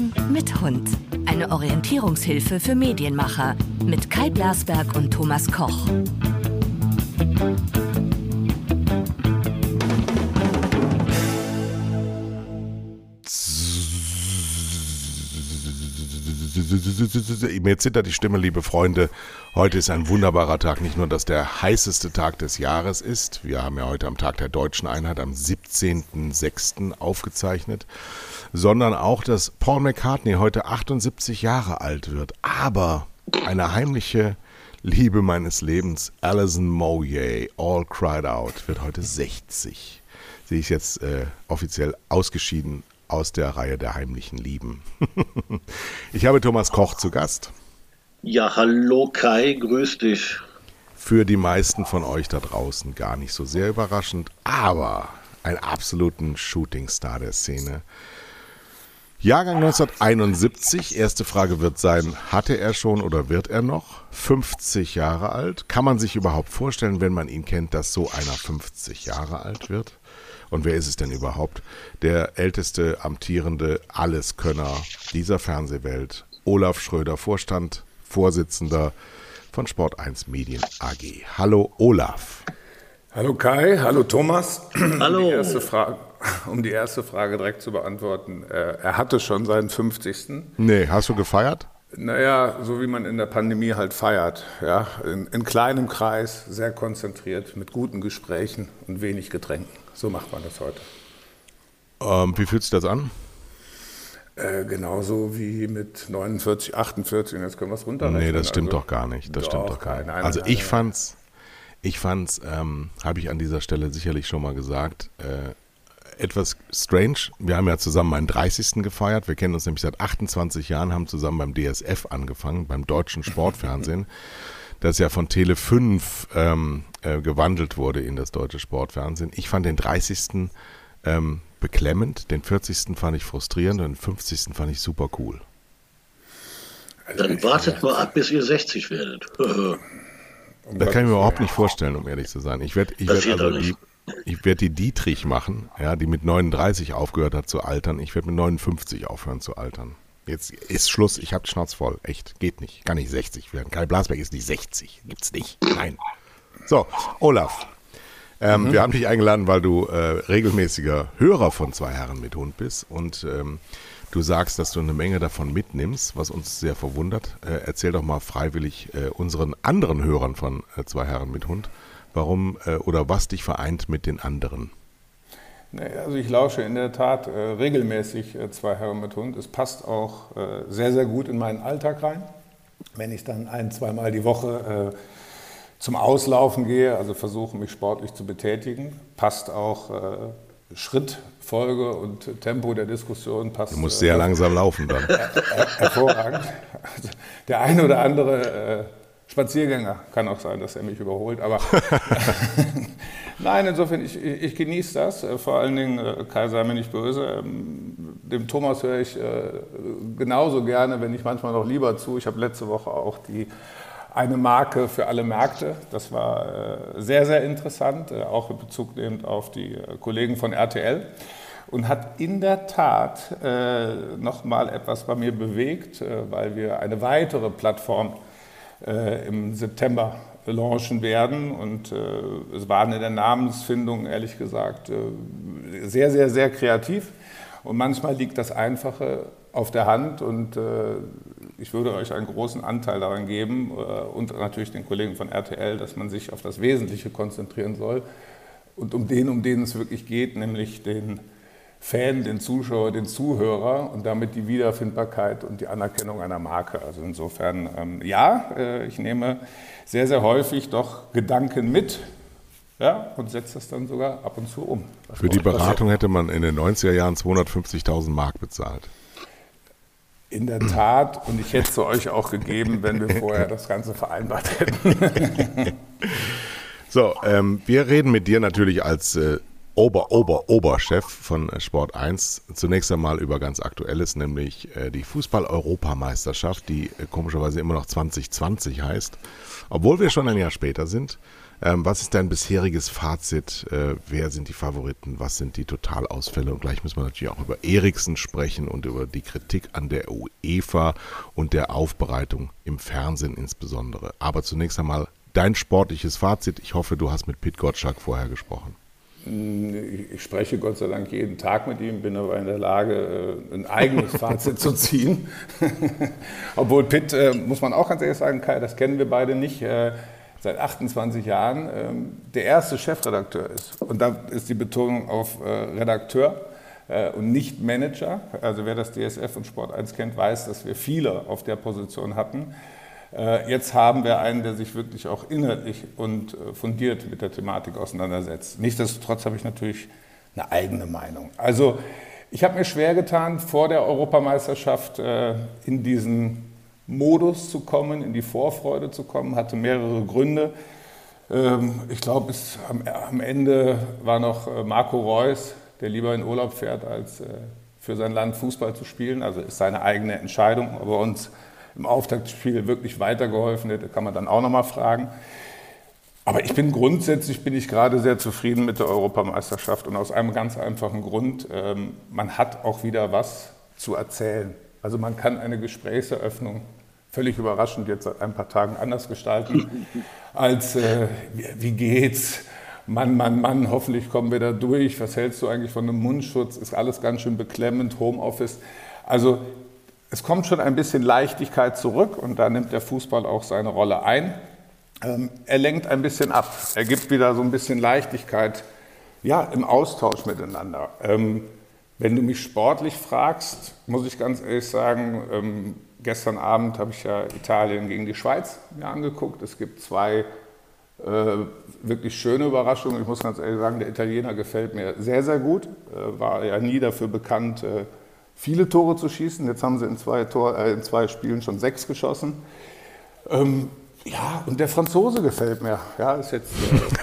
Hören mit Hund. Eine Orientierungshilfe für Medienmacher mit Kai Blasberg und Thomas Koch. Mir zittert die Stimme, liebe Freunde. Heute ist ein wunderbarer Tag. Nicht nur, dass der heißeste Tag des Jahres ist. Wir haben ja heute am Tag der deutschen Einheit am 17.06. aufgezeichnet. Sondern auch, dass Paul McCartney heute 78 Jahre alt wird. Aber eine heimliche Liebe meines Lebens, Alison Moyet, All Cried Out, wird heute 60. Sie ist jetzt äh, offiziell ausgeschieden aus der Reihe der heimlichen Lieben. ich habe Thomas Koch zu Gast. Ja, hallo Kai, grüß dich. Für die meisten von euch da draußen gar nicht so sehr überraschend, aber ein absoluten Shootingstar der Szene. Jahrgang 1971, erste Frage wird sein, hatte er schon oder wird er noch? 50 Jahre alt? Kann man sich überhaupt vorstellen, wenn man ihn kennt, dass so einer 50 Jahre alt wird? Und wer ist es denn überhaupt? Der älteste amtierende Alleskönner dieser Fernsehwelt, Olaf Schröder, Vorstand, Vorsitzender von Sport 1 Medien AG. Hallo Olaf. Hallo Kai, hallo Thomas. Hallo. Um die erste Frage, um die erste Frage direkt zu beantworten. Äh, er hatte schon seinen 50. Nee, hast du gefeiert? Naja, so wie man in der Pandemie halt feiert. Ja? In, in kleinem Kreis, sehr konzentriert, mit guten Gesprächen und wenig Getränken. So macht man das heute. Ähm, wie fühlt sich das an? Äh, genauso wie mit 49, 48. Und jetzt können wir es runterrechnen. Nee, das stimmt also, doch gar nicht. Das stimmt doch gar nicht. nein, Also nein, ich nein. fand's, ich fand's, ähm, habe ich an dieser Stelle sicherlich schon mal gesagt, äh, etwas strange. Wir haben ja zusammen meinen 30. gefeiert. Wir kennen uns nämlich seit 28 Jahren, haben zusammen beim DSF angefangen, beim deutschen Sportfernsehen, das ja von Tele 5 ähm, äh, gewandelt wurde in das deutsche Sportfernsehen. Ich fand den 30. Ähm, beklemmend, den 40. fand ich frustrierend und den 50. fand ich super cool. Dann wartet mal ab, bis ihr 60 werdet. Das kann ich mir überhaupt nicht vorstellen, um ehrlich zu sein. Ich werde ich werd also die, nicht. Ich werd die Dietrich machen, ja, die mit 39 aufgehört hat zu altern. Ich werde mit 59 aufhören zu altern. Jetzt ist Schluss, ich habe die Schnauze voll. Echt, geht nicht. Kann nicht 60 werden. Kai Blasberg ist nicht 60. Gibt's nicht. Nein. So, Olaf. Ähm, Mhm. Wir haben dich eingeladen, weil du äh, regelmäßiger Hörer von zwei Herren mit Hund bist und ähm, du sagst, dass du eine Menge davon mitnimmst, was uns sehr verwundert. Äh, erzähl doch mal freiwillig äh, unseren anderen Hörern von äh, zwei Herren mit Hund, warum äh, oder was dich vereint mit den anderen. Also ich lausche in der Tat äh, regelmäßig äh, zwei Herren mit Hund. Es passt auch äh, sehr, sehr gut in meinen Alltag rein. Wenn ich dann ein, zweimal die Woche äh, zum Auslaufen gehe, also versuche mich sportlich zu betätigen, passt auch äh, Schrittfolge und Tempo der Diskussion passt Du musst äh, sehr langsam laufen dann. hervorragend. Also der eine oder andere Spaziergänger kann auch sein, dass er mich überholt, aber nein, insofern, ich, ich genieße das. Äh, Vor allen Dingen, äh, Kai sei mir nicht böse, ähm, dem Thomas höre ich äh, genauso gerne, wenn nicht manchmal noch lieber zu. Ich habe letzte Woche auch die eine Marke für alle Märkte. Das war sehr, sehr interessant, auch in Bezug nehmend auf die Kollegen von RTL und hat in der Tat äh, nochmal etwas bei mir bewegt, weil wir eine weitere Plattform äh, im September launchen werden. Und äh, es waren in der Namensfindung, ehrlich gesagt, äh, sehr, sehr, sehr kreativ. Und manchmal liegt das Einfache auf der Hand und äh, ich würde euch einen großen Anteil daran geben äh, und natürlich den Kollegen von RTL, dass man sich auf das Wesentliche konzentrieren soll und um den, um den es wirklich geht, nämlich den Fan, den Zuschauer, den Zuhörer und damit die Wiederfindbarkeit und die Anerkennung einer Marke. Also insofern, ähm, ja, äh, ich nehme sehr, sehr häufig doch Gedanken mit ja, und setze das dann sogar ab und zu um. Was Für die euch passiert. Beratung hätte man in den 90er Jahren 250.000 Mark bezahlt. In der Tat, und ich hätte es euch auch gegeben, wenn wir vorher das Ganze vereinbart hätten. So, ähm, wir reden mit dir natürlich als äh, Ober, Ober, Oberchef von äh, Sport 1 zunächst einmal über ganz Aktuelles, nämlich äh, die Fußball-Europameisterschaft, die äh, komischerweise immer noch 2020 heißt, obwohl wir schon ein Jahr später sind. Ähm, was ist dein bisheriges Fazit? Wer sind die Favoriten? Was sind die Totalausfälle? Und gleich müssen wir natürlich auch über Eriksen sprechen und über die Kritik an der UEFA und der Aufbereitung im Fernsehen insbesondere. Aber zunächst einmal dein sportliches Fazit. Ich hoffe, du hast mit Pit Gottschalk vorher gesprochen. Ich spreche Gott sei Dank jeden Tag mit ihm, bin aber in der Lage, äh, ein eigenes Fazit zu ziehen. Obwohl Pitt, äh, muss man auch ganz ehrlich sagen, Kai, das kennen wir beide nicht, äh, seit 28 Jahren ähm, der erste Chefredakteur ist. Und da ist die Betonung auf Redakteur und nicht Manager. Also wer das DSF und Sport 1 kennt, weiß, dass wir viele auf der Position hatten. Äh, jetzt haben wir einen, der sich wirklich auch inhaltlich und äh, fundiert mit der Thematik auseinandersetzt. Nichtsdestotrotz habe ich natürlich eine eigene Meinung. Also ich habe mir schwer getan, vor der Europameisterschaft äh, in diesen Modus zu kommen, in die Vorfreude zu kommen, hatte mehrere Gründe. Ähm, ich glaube, am Ende war noch Marco Reus, der lieber in Urlaub fährt, als für sein Land Fußball zu spielen. Also ist seine eigene Entscheidung. Aber uns im Auftaktspiel wirklich weitergeholfen hätte, kann man dann auch nochmal fragen. Aber ich bin grundsätzlich bin ich gerade sehr zufrieden mit der Europameisterschaft und aus einem ganz einfachen Grund, ähm, man hat auch wieder was zu erzählen. Also man kann eine Gesprächseröffnung völlig überraschend jetzt seit ein paar Tagen anders gestalten, als äh, wie, geht's? Mann, Mann, Mann, hoffentlich kommen wir da durch. Was hältst du eigentlich von einem Mundschutz? Ist alles ganz schön beklemmend, Homeoffice. Also es kommt schon ein bisschen Leichtigkeit zurück und da nimmt der Fußball auch seine Rolle ein. Ähm, er lenkt ein bisschen ab. Er gibt wieder so ein bisschen Leichtigkeit ja, im Austausch miteinander. Ähm, wenn du mich sportlich fragst, muss ich ganz ehrlich sagen, ähm, gestern Abend habe ich ja Italien gegen die Schweiz mir angeguckt. Es gibt zwei äh, wirklich schöne Überraschungen. Ich muss ganz ehrlich sagen, der Italiener gefällt mir sehr, sehr gut. Äh, war ja nie dafür bekannt, äh, viele Tore zu schießen. Jetzt haben sie in zwei, Tor, äh, in zwei Spielen schon sechs geschossen. Ähm, ja, und der Franzose gefällt mir. Ja, ist jetzt,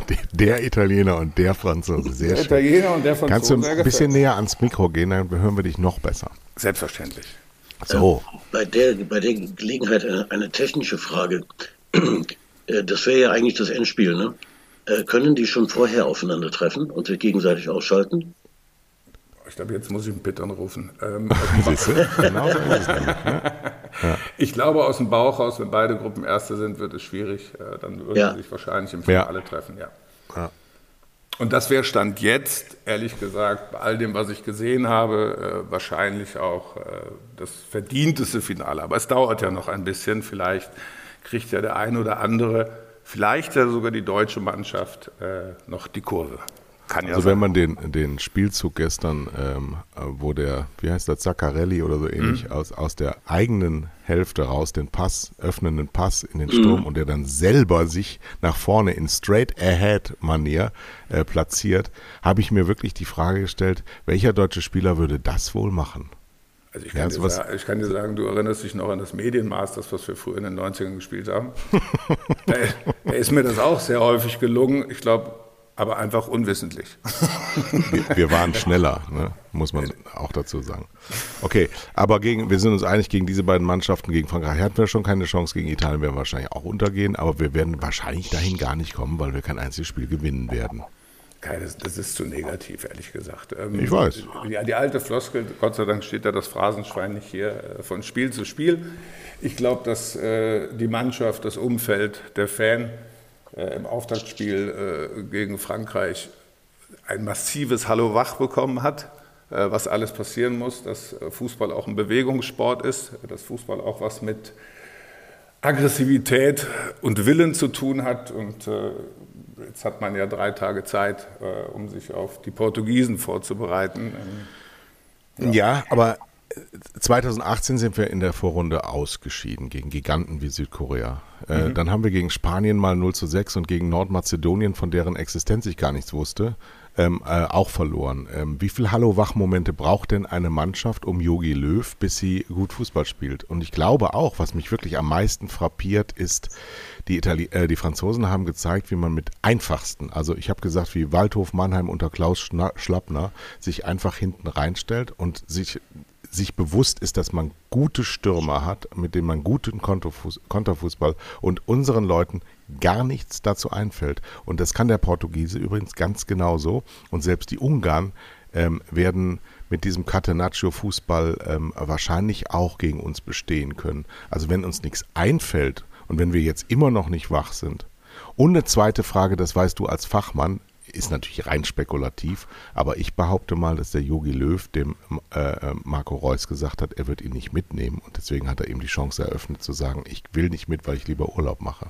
äh, der Italiener und der Franzose, sehr der schön. Italiener und der Franzose. Kannst du ein bisschen näher ans Mikro gehen, dann hören wir dich noch besser. Selbstverständlich. So. Äh, bei, der, bei der Gelegenheit eine, eine technische Frage. Äh, das wäre ja eigentlich das Endspiel, ne? Äh, können die schon vorher aufeinandertreffen und sich gegenseitig ausschalten? Ich glaube, jetzt muss ich einen Pitt anrufen. Ähm, genau so ist es nämlich, ne? ja. Ich glaube, aus dem Bauch raus, wenn beide Gruppen Erste sind, wird es schwierig. Äh, dann würden ja. sie sich wahrscheinlich im Finale ja. treffen, ja. ja. Und das wäre Stand jetzt, ehrlich gesagt, bei all dem, was ich gesehen habe, äh, wahrscheinlich auch äh, das verdienteste Finale. Aber es dauert ja noch ein bisschen. Vielleicht kriegt ja der eine oder andere, vielleicht ja sogar die deutsche Mannschaft äh, noch die Kurve. Kann ja also sein. wenn man den, den Spielzug gestern, ähm, wo der, wie heißt der, Zaccarelli oder so ähnlich, mhm. aus, aus der eigenen Hälfte raus den Pass, öffnenden Pass in den Sturm mhm. und der dann selber sich nach vorne in Straight-Ahead-Manier äh, platziert, habe ich mir wirklich die Frage gestellt, welcher deutsche Spieler würde das wohl machen? Also ich, kann ja, sagen, ich, kann dir sagen, du erinnerst dich noch an das Medienmasters, was wir früher in den 90ern gespielt haben. da, da ist mir das auch sehr häufig gelungen. Ich glaube, aber einfach unwissentlich. Wir, wir waren schneller, ne? muss man auch dazu sagen. Okay, aber gegen, wir sind uns einig, gegen diese beiden Mannschaften, gegen Frankreich hatten wir schon keine Chance, gegen Italien werden wir wahrscheinlich auch untergehen, aber wir werden wahrscheinlich dahin gar nicht kommen, weil wir kein einziges Spiel gewinnen werden. Das, das ist zu negativ, ehrlich gesagt. Ähm, ich weiß. Ja, die alte Floskel, Gott sei Dank steht da das Phrasenschwein nicht hier, äh, von Spiel zu Spiel. Ich glaube, dass äh, die Mannschaft, das Umfeld, der Fan im Auftaktspiel äh, gegen Frankreich ein massives Hallo wach bekommen hat, äh, was alles passieren muss, dass Fußball auch ein Bewegungssport ist, dass Fußball auch was mit Aggressivität und Willen zu tun hat. Und jetzt hat man ja drei Tage Zeit, um sich auf die Portugiesen vorzubereiten. Ja, ja aber 2018 sind wir in der Vorrunde ausgeschieden gegen Giganten wie Südkorea. Äh, mhm. Dann haben wir gegen Spanien mal 0 zu 6 und gegen Nordmazedonien, von deren Existenz ich gar nichts wusste, ähm, äh, auch verloren. Ähm, wie viele Hallo-Wach-Momente braucht denn eine Mannschaft um Yogi Löw, bis sie gut Fußball spielt? Und ich glaube auch, was mich wirklich am meisten frappiert, ist, die, Itali äh, die Franzosen haben gezeigt, wie man mit einfachsten, also ich habe gesagt, wie Waldhof Mannheim unter Klaus Schna Schlappner sich einfach hinten reinstellt und sich sich bewusst ist, dass man gute Stürmer hat, mit denen man guten Konterfußball und unseren Leuten gar nichts dazu einfällt. Und das kann der Portugiese übrigens ganz genauso. Und selbst die Ungarn ähm, werden mit diesem Catenaccio-Fußball ähm, wahrscheinlich auch gegen uns bestehen können. Also wenn uns nichts einfällt und wenn wir jetzt immer noch nicht wach sind. Und eine zweite Frage, das weißt du als Fachmann, ist natürlich rein spekulativ, aber ich behaupte mal, dass der Yogi Löw dem äh, äh, Marco Reus gesagt hat, er wird ihn nicht mitnehmen und deswegen hat er ihm die Chance eröffnet zu sagen, ich will nicht mit, weil ich lieber Urlaub mache.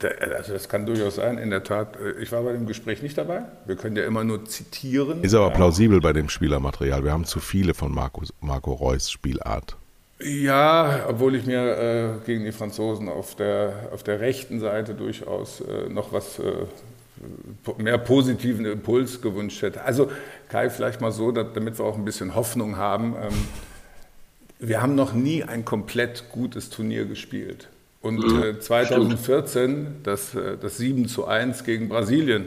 Also das kann durchaus sein, in der Tat. Äh, ich war bei dem Gespräch nicht dabei. Wir können ja immer nur zitieren. Ist aber plausibel bei dem Spielermaterial. Wir haben zu viele von Marco, Marco Reus Spielart. Ja, obwohl ich mir äh, gegen die Franzosen auf der, auf der rechten Seite durchaus äh, noch was äh, mehr positiven Impuls gewünscht hätte. Also Kai, vielleicht mal so, damit wir auch ein bisschen Hoffnung haben. Ähm, wir haben noch nie ein komplett gutes Turnier gespielt. Und äh, 2014, das, äh, das 7 zu 1 gegen Brasilien,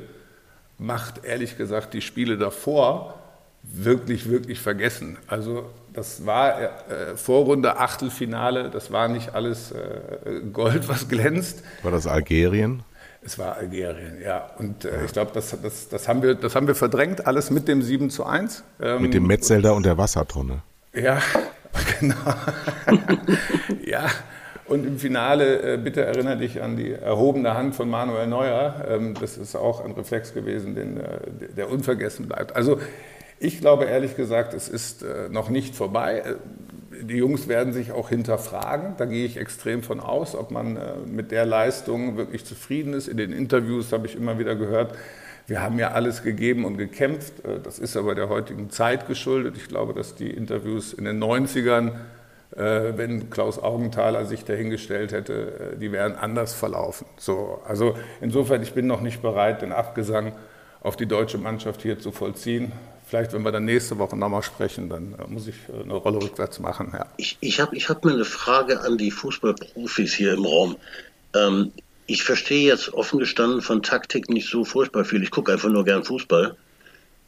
macht ehrlich gesagt die Spiele davor wirklich, wirklich vergessen. Also das war äh, Vorrunde, Achtelfinale, das war nicht alles äh, Gold, was glänzt. War das Algerien? Es war Algerien, ja. Und äh, ich glaube, das, das, das, haben wir, das haben wir verdrängt, alles mit dem 7 zu 1. Ähm, mit dem Metzelder und der Wassertonne. Ja, genau. ja, und im Finale, äh, bitte erinnere dich an die erhobene Hand von Manuel Neuer. Ähm, das ist auch ein Reflex gewesen, den, äh, der unvergessen bleibt. Also ich glaube ehrlich gesagt, es ist äh, noch nicht vorbei. Äh, die Jungs werden sich auch hinterfragen. Da gehe ich extrem von aus, ob man äh, mit der Leistung wirklich zufrieden ist. In den Interviews habe ich immer wieder gehört, wir haben ja alles gegeben und gekämpft. Das ist aber der heutigen Zeit geschuldet. Ich glaube, dass die Interviews in den 90ern, wenn Klaus Augenthaler sich dahingestellt hätte, die wären anders verlaufen. So, also insofern, ich bin noch nicht bereit, den Abgesang auf die deutsche Mannschaft hier zu vollziehen. Vielleicht, wenn wir dann nächste Woche nochmal sprechen, dann äh, muss ich äh, eine Rolle rückwärts machen. Ja. Ich, ich habe ich hab mal eine Frage an die Fußballprofis hier im Raum. Ähm, ich verstehe jetzt offen gestanden von Taktik nicht so furchtbar viel. Ich gucke einfach nur gern Fußball.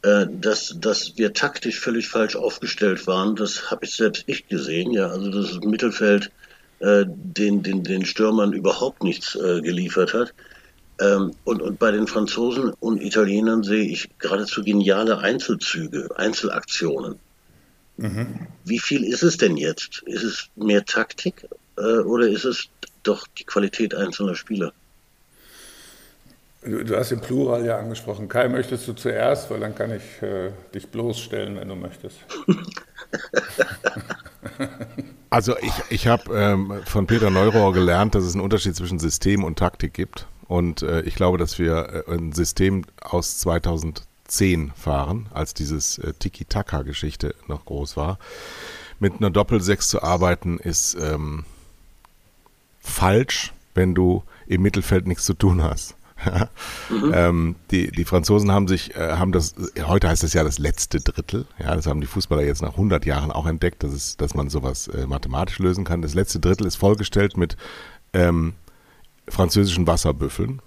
Äh, dass, dass wir taktisch völlig falsch aufgestellt waren, das habe ich selbst ich gesehen. Ja, also das Mittelfeld äh, den, den, den Stürmern überhaupt nichts äh, geliefert hat. Ähm, und, und bei den Franzosen und Italienern sehe ich geradezu geniale Einzelzüge, Einzelaktionen. Mhm. Wie viel ist es denn jetzt? Ist es mehr Taktik äh, oder ist es doch die Qualität einzelner Spieler? Du, du, hast den Plural ja angesprochen. Kai, möchtest du zuerst, weil dann kann ich äh, dich bloßstellen, wenn du möchtest. also ich, ich habe ähm, von Peter Neurohr gelernt, dass es einen Unterschied zwischen System und Taktik gibt. Und äh, ich glaube, dass wir äh, ein System aus 2010 fahren, als dieses äh, Tiki-Taka-Geschichte noch groß war. Mit einer Doppel-6 zu arbeiten ist ähm, falsch, wenn du im Mittelfeld nichts zu tun hast. mhm. ähm, die, die Franzosen haben sich, äh, haben das, heute heißt es ja das letzte Drittel, ja, das haben die Fußballer jetzt nach 100 Jahren auch entdeckt, dass, es, dass man sowas äh, mathematisch lösen kann. Das letzte Drittel ist vollgestellt mit ähm, französischen Wasserbüffeln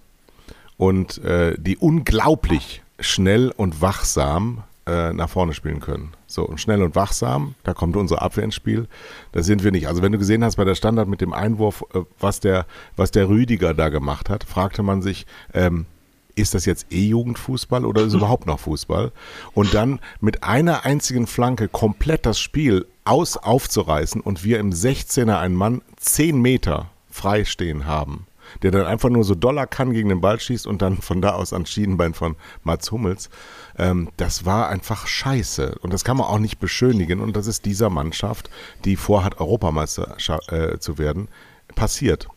und äh, die unglaublich schnell und wachsam äh, nach vorne spielen können. So, und schnell und wachsam, da kommt unsere Abwehr ins Spiel. Da sind wir nicht. Also wenn du gesehen hast bei der Standard mit dem Einwurf, äh, was, der, was der Rüdiger da gemacht hat, fragte man sich, ähm, ist das jetzt E-Jugendfußball oder ist es überhaupt noch Fußball? Und dann mit einer einzigen Flanke komplett das Spiel aus aufzureißen und wir im 16er einen Mann 10 Meter frei stehen haben der dann einfach nur so Dollar kann gegen den Ball schießt und dann von da aus ans Schienenbein von Mats Hummels. Ähm, das war einfach scheiße. Und das kann man auch nicht beschönigen. Und das ist dieser Mannschaft, die vorhat, Europameister äh, zu werden, passiert.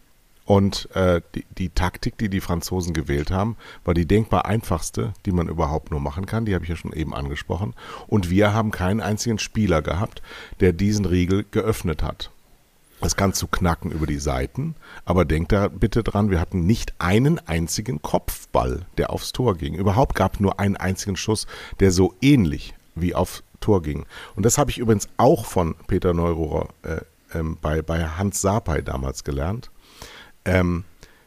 Und äh, die, die, Taktik, die die Franzosen gewählt haben, war die denkbar einfachste, die man überhaupt nur machen kann. Die habe ich ja schon eben angesprochen. Und wir haben keinen einzigen Spieler gehabt, der diesen Riegel geöffnet hat. Das kann zu knacken über die Seiten, aber denkt da bitte dran, wir hatten nicht einen einzigen Kopfball, der aufs Tor ging. Überhaupt gab nur einen einzigen Schuss, der so ähnlich wie aufs Tor ging. Und das habe ich übrigens auch von Peter Neururer äh, ähm, bei, bei Hans Sapai damals gelernt. Ähm,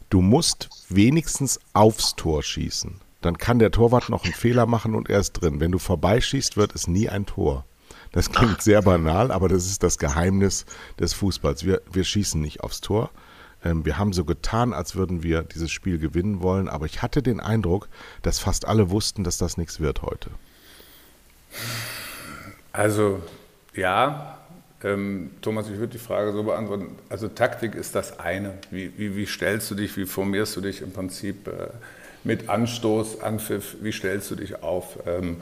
du musst wenigstens aufs Tor schießen. Dann kann der Torwart noch einen Fehler machen und er ist drin. Wenn du vorbeischießt, wird es nie ein Tor. Das klingt sehr banal, aber das ist das Geheimnis des Fußballs. Wir, wir schießen nicht aufs Tor. Ähm, wir haben so getan, als würden wir dieses Spiel gewinnen wollen, aber ich hatte den Eindruck, dass fast alle wussten, dass das nichts wird heute. Also ja, ähm, Thomas, ich würde die Frage so beantworten. Also Taktik ist das eine. Wie, wie, wie stellst du dich, wie formierst du dich im Prinzip äh, mit Anstoß, Anpfiff, wie stellst du dich auf? Ähm,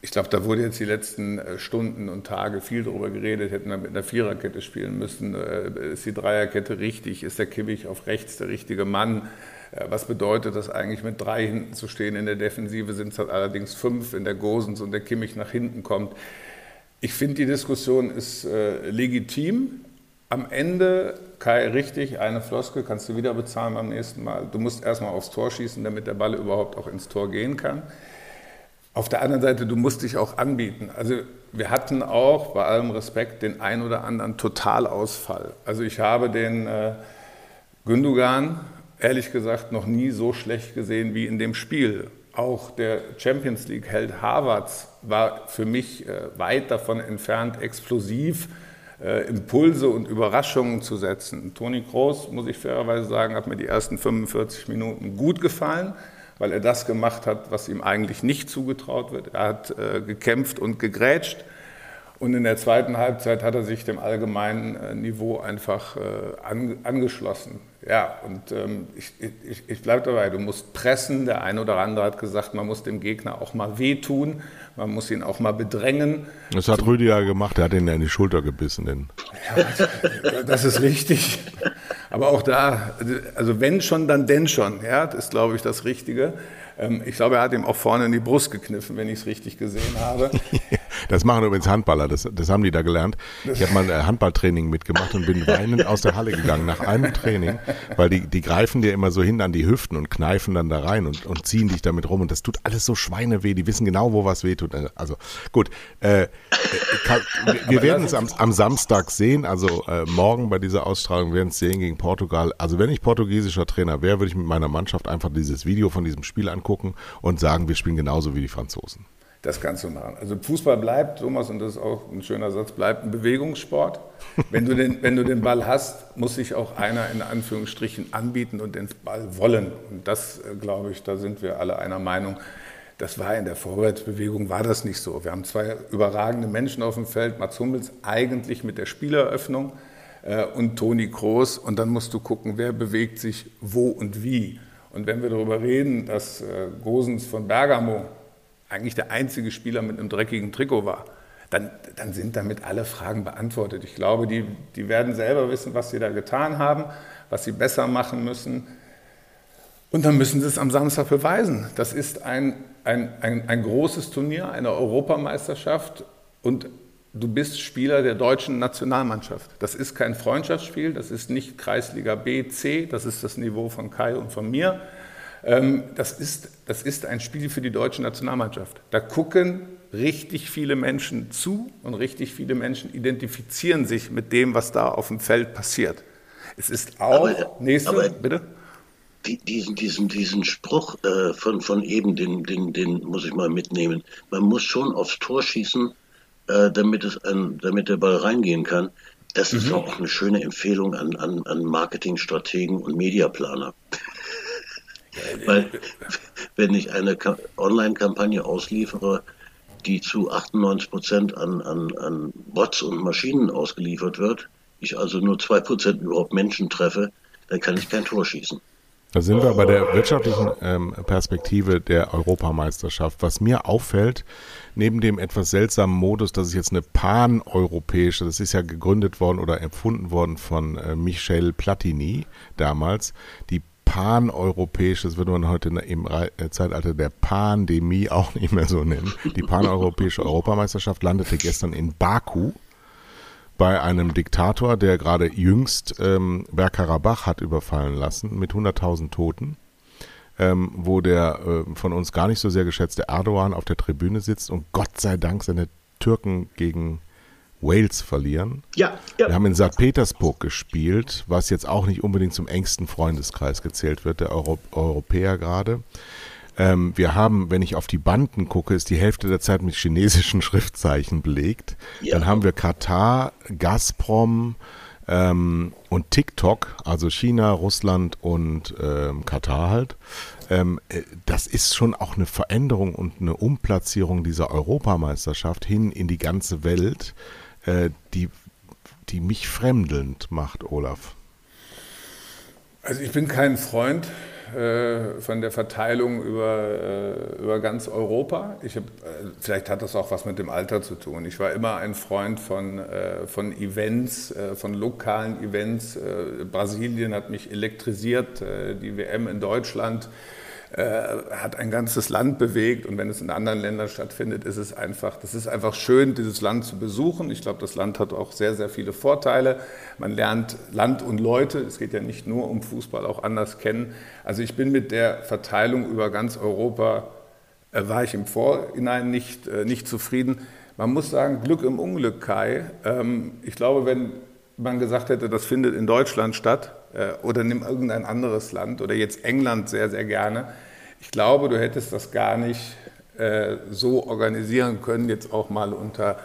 ich glaube, da wurde jetzt die letzten äh, Stunden und Tage viel darüber geredet, hätten wir mit einer Viererkette spielen müssen. Äh, ist die Dreierkette richtig? Ist der Kimmich auf rechts der richtige Mann? Äh, was bedeutet das eigentlich, mit drei hinten zu stehen? In der Defensive sind es halt allerdings fünf, wenn der Gosens und der Kimmich nach hinten kommt. Ich finde, die Diskussion ist äh, legitim. Am Ende, Kai, richtig, eine Floskel kannst du wieder bezahlen beim nächsten Mal. Du musst erstmal aufs Tor schießen, damit der Ball überhaupt auch ins Tor gehen kann. Auf der anderen Seite, du musst dich auch anbieten. Also wir hatten auch, bei allem Respekt, den ein oder anderen Totalausfall. Also ich habe den äh, Gündogan, ehrlich gesagt, noch nie so schlecht gesehen wie in dem Spiel. Auch der Champions League-Held Harvards war für mich äh, weit davon entfernt, explosiv äh, Impulse und Überraschungen zu setzen. Toni Kroos, muss ich fairerweise sagen, hat mir die ersten 45 Minuten gut gefallen, weil er das gemacht hat, was ihm eigentlich nicht zugetraut wird. Er hat äh, gekämpft und gegrätscht. Und in der zweiten Halbzeit hat er sich dem allgemeinen äh, Niveau einfach äh, an, angeschlossen. Ja, und ähm, ich, ich, ich bleibe dabei, du musst pressen. Der eine oder andere hat gesagt, man muss dem Gegner auch mal wehtun, man muss ihn auch mal bedrängen. Das hat Rüdiger gemacht, er hat ihn in die Schulter gebissen. Ja, das ist richtig. Aber auch da, also wenn schon, dann denn schon. Ja, das ist, glaube ich, das Richtige. Ähm, ich glaube, er hat ihm auch vorne in die Brust gekniffen, wenn ich es richtig gesehen habe. Das machen übrigens Handballer, das, das haben die da gelernt. Ich habe mal ein Handballtraining mitgemacht und bin weinend aus der Halle gegangen nach einem Training, weil die, die greifen dir immer so hin an die Hüften und kneifen dann da rein und, und ziehen dich damit rum und das tut alles so schweineweh, die wissen genau, wo was weh tut. Also gut, äh, äh kann, wir werden es am, am, Samstag sehen, also äh, morgen bei dieser Ausstrahlung werden es sehen gegen Portugal. Also wenn ich portugiesischer Trainer wäre, würde ich mit meiner Mannschaft einfach dieses Video von diesem Spiel angucken und sagen, wir spielen genauso wie die Franzosen. Das kannst du machen. Also Fußball bleibt, Thomas, und das ist auch ein schöner Satz, bleibt ein Bewegungssport. Wenn du den, wenn du den Ball hast, muss sich auch einer in Anführungsstrichen anbieten und den Ball wollen. Und das, äh, glaube ich, da sind wir alle einer Meinung. Das war in der Vorwärtsbewegung, war das nicht so. Wir haben zwei überragende Menschen auf dem Feld, Mats Hummels eigentlich mit der Spieleröffnung äh, und Toni Kroos. Und dann musst du gucken, wer bewegt sich wo und wie. Und wenn wir darüber reden, dass äh, Gosens von Bergamo eigentlich der einzige Spieler mit einem dreckigen Trikot war, dann, dann sind damit alle Fragen beantwortet. Ich glaube, die, die werden selber wissen, was sie da getan haben, was sie besser machen müssen. Und dann müssen sie es am Samstag beweisen. Das ist ein, ein, ein, ein großes Turnier, eine Europameisterschaft und du bist Spieler der deutschen Nationalmannschaft. Das ist kein Freundschaftsspiel, das ist nicht Kreisliga B, C, das ist das Niveau von Kai und von mir. Ähm, das ist, das ist ein Spiel für die deutsche Nationalmannschaft. Da gucken richtig viele Menschen zu und richtig viele Menschen identifizieren sich mit dem, was da auf dem Feld passiert. Es ist auch, aber, nächste, aber bitte? diesen, diesen, diesen Spruch äh, von, von eben, den, den, den muss ich mal mitnehmen. Man muss schon aufs Tor schießen, äh, damit, es ein, damit der Ball reingehen kann. Das mhm. ist auch eine schöne Empfehlung an, an, an Marketingstrategen und Mediaplaner. Weil, wenn ich eine Online-Kampagne ausliefere, die zu 98 Prozent an, an, an Bots und Maschinen ausgeliefert wird, ich also nur 2 Prozent überhaupt Menschen treffe, dann kann ich kein Tor schießen. Da sind wir bei der wirtschaftlichen ähm, Perspektive der Europameisterschaft. Was mir auffällt, neben dem etwas seltsamen Modus, dass es jetzt eine pan-europäische, das ist ja gegründet worden oder empfunden worden von äh, Michel Platini damals, die paneuropäische, das würde man heute im äh, Zeitalter der Pandemie auch nicht mehr so nennen, die paneuropäische Europameisterschaft landete gestern in Baku bei einem Diktator, der gerade jüngst ähm, Bergkarabach hat überfallen lassen mit 100.000 Toten, ähm, wo der äh, von uns gar nicht so sehr geschätzte Erdogan auf der Tribüne sitzt und Gott sei Dank seine Türken gegen Wales verlieren. Ja, ja. Wir haben in St. Petersburg gespielt, was jetzt auch nicht unbedingt zum engsten Freundeskreis gezählt wird, der Euro Europäer gerade. Ähm, wir haben, wenn ich auf die Banden gucke, ist die Hälfte der Zeit mit chinesischen Schriftzeichen belegt. Ja. Dann haben wir Katar, Gazprom ähm, und TikTok, also China, Russland und ähm, Katar halt. Ähm, äh, das ist schon auch eine Veränderung und eine Umplatzierung dieser Europameisterschaft hin in die ganze Welt, äh, die, die mich fremdelnd macht, Olaf. Also ich bin kein Freund von der Verteilung über, äh, über ganz Europa. Ich hab, äh, vielleicht hat das auch was mit dem Alter zu tun. Ich war immer ein Freund von, von Events, von lokalen Events. Brasilien hat mich elektrisiert, die WM in Deutschland äh, hat ein ganzes Land bewegt und wenn es in anderen Ländern stattfindet, ist es einfach, das ist einfach schön, dieses Land zu besuchen. Ich glaube, das Land hat auch sehr, sehr viele Vorteile. Man lernt Land und Leute, es geht ja nicht nur um Fußball, auch anders kennen. Also ich bin mit der Verteilung über ganz Europa, äh, war ich im Vorhinein nicht, äh, nicht zufrieden. Man muss sagen, Glück im Unglück, Kai. Ähm, ich glaube, wenn man gesagt hätte, das findet in Deutschland statt oder nimm irgendein anderes Land oder jetzt England sehr, sehr gerne. Ich glaube, du hättest das gar nicht äh, so organisieren können, jetzt auch mal unter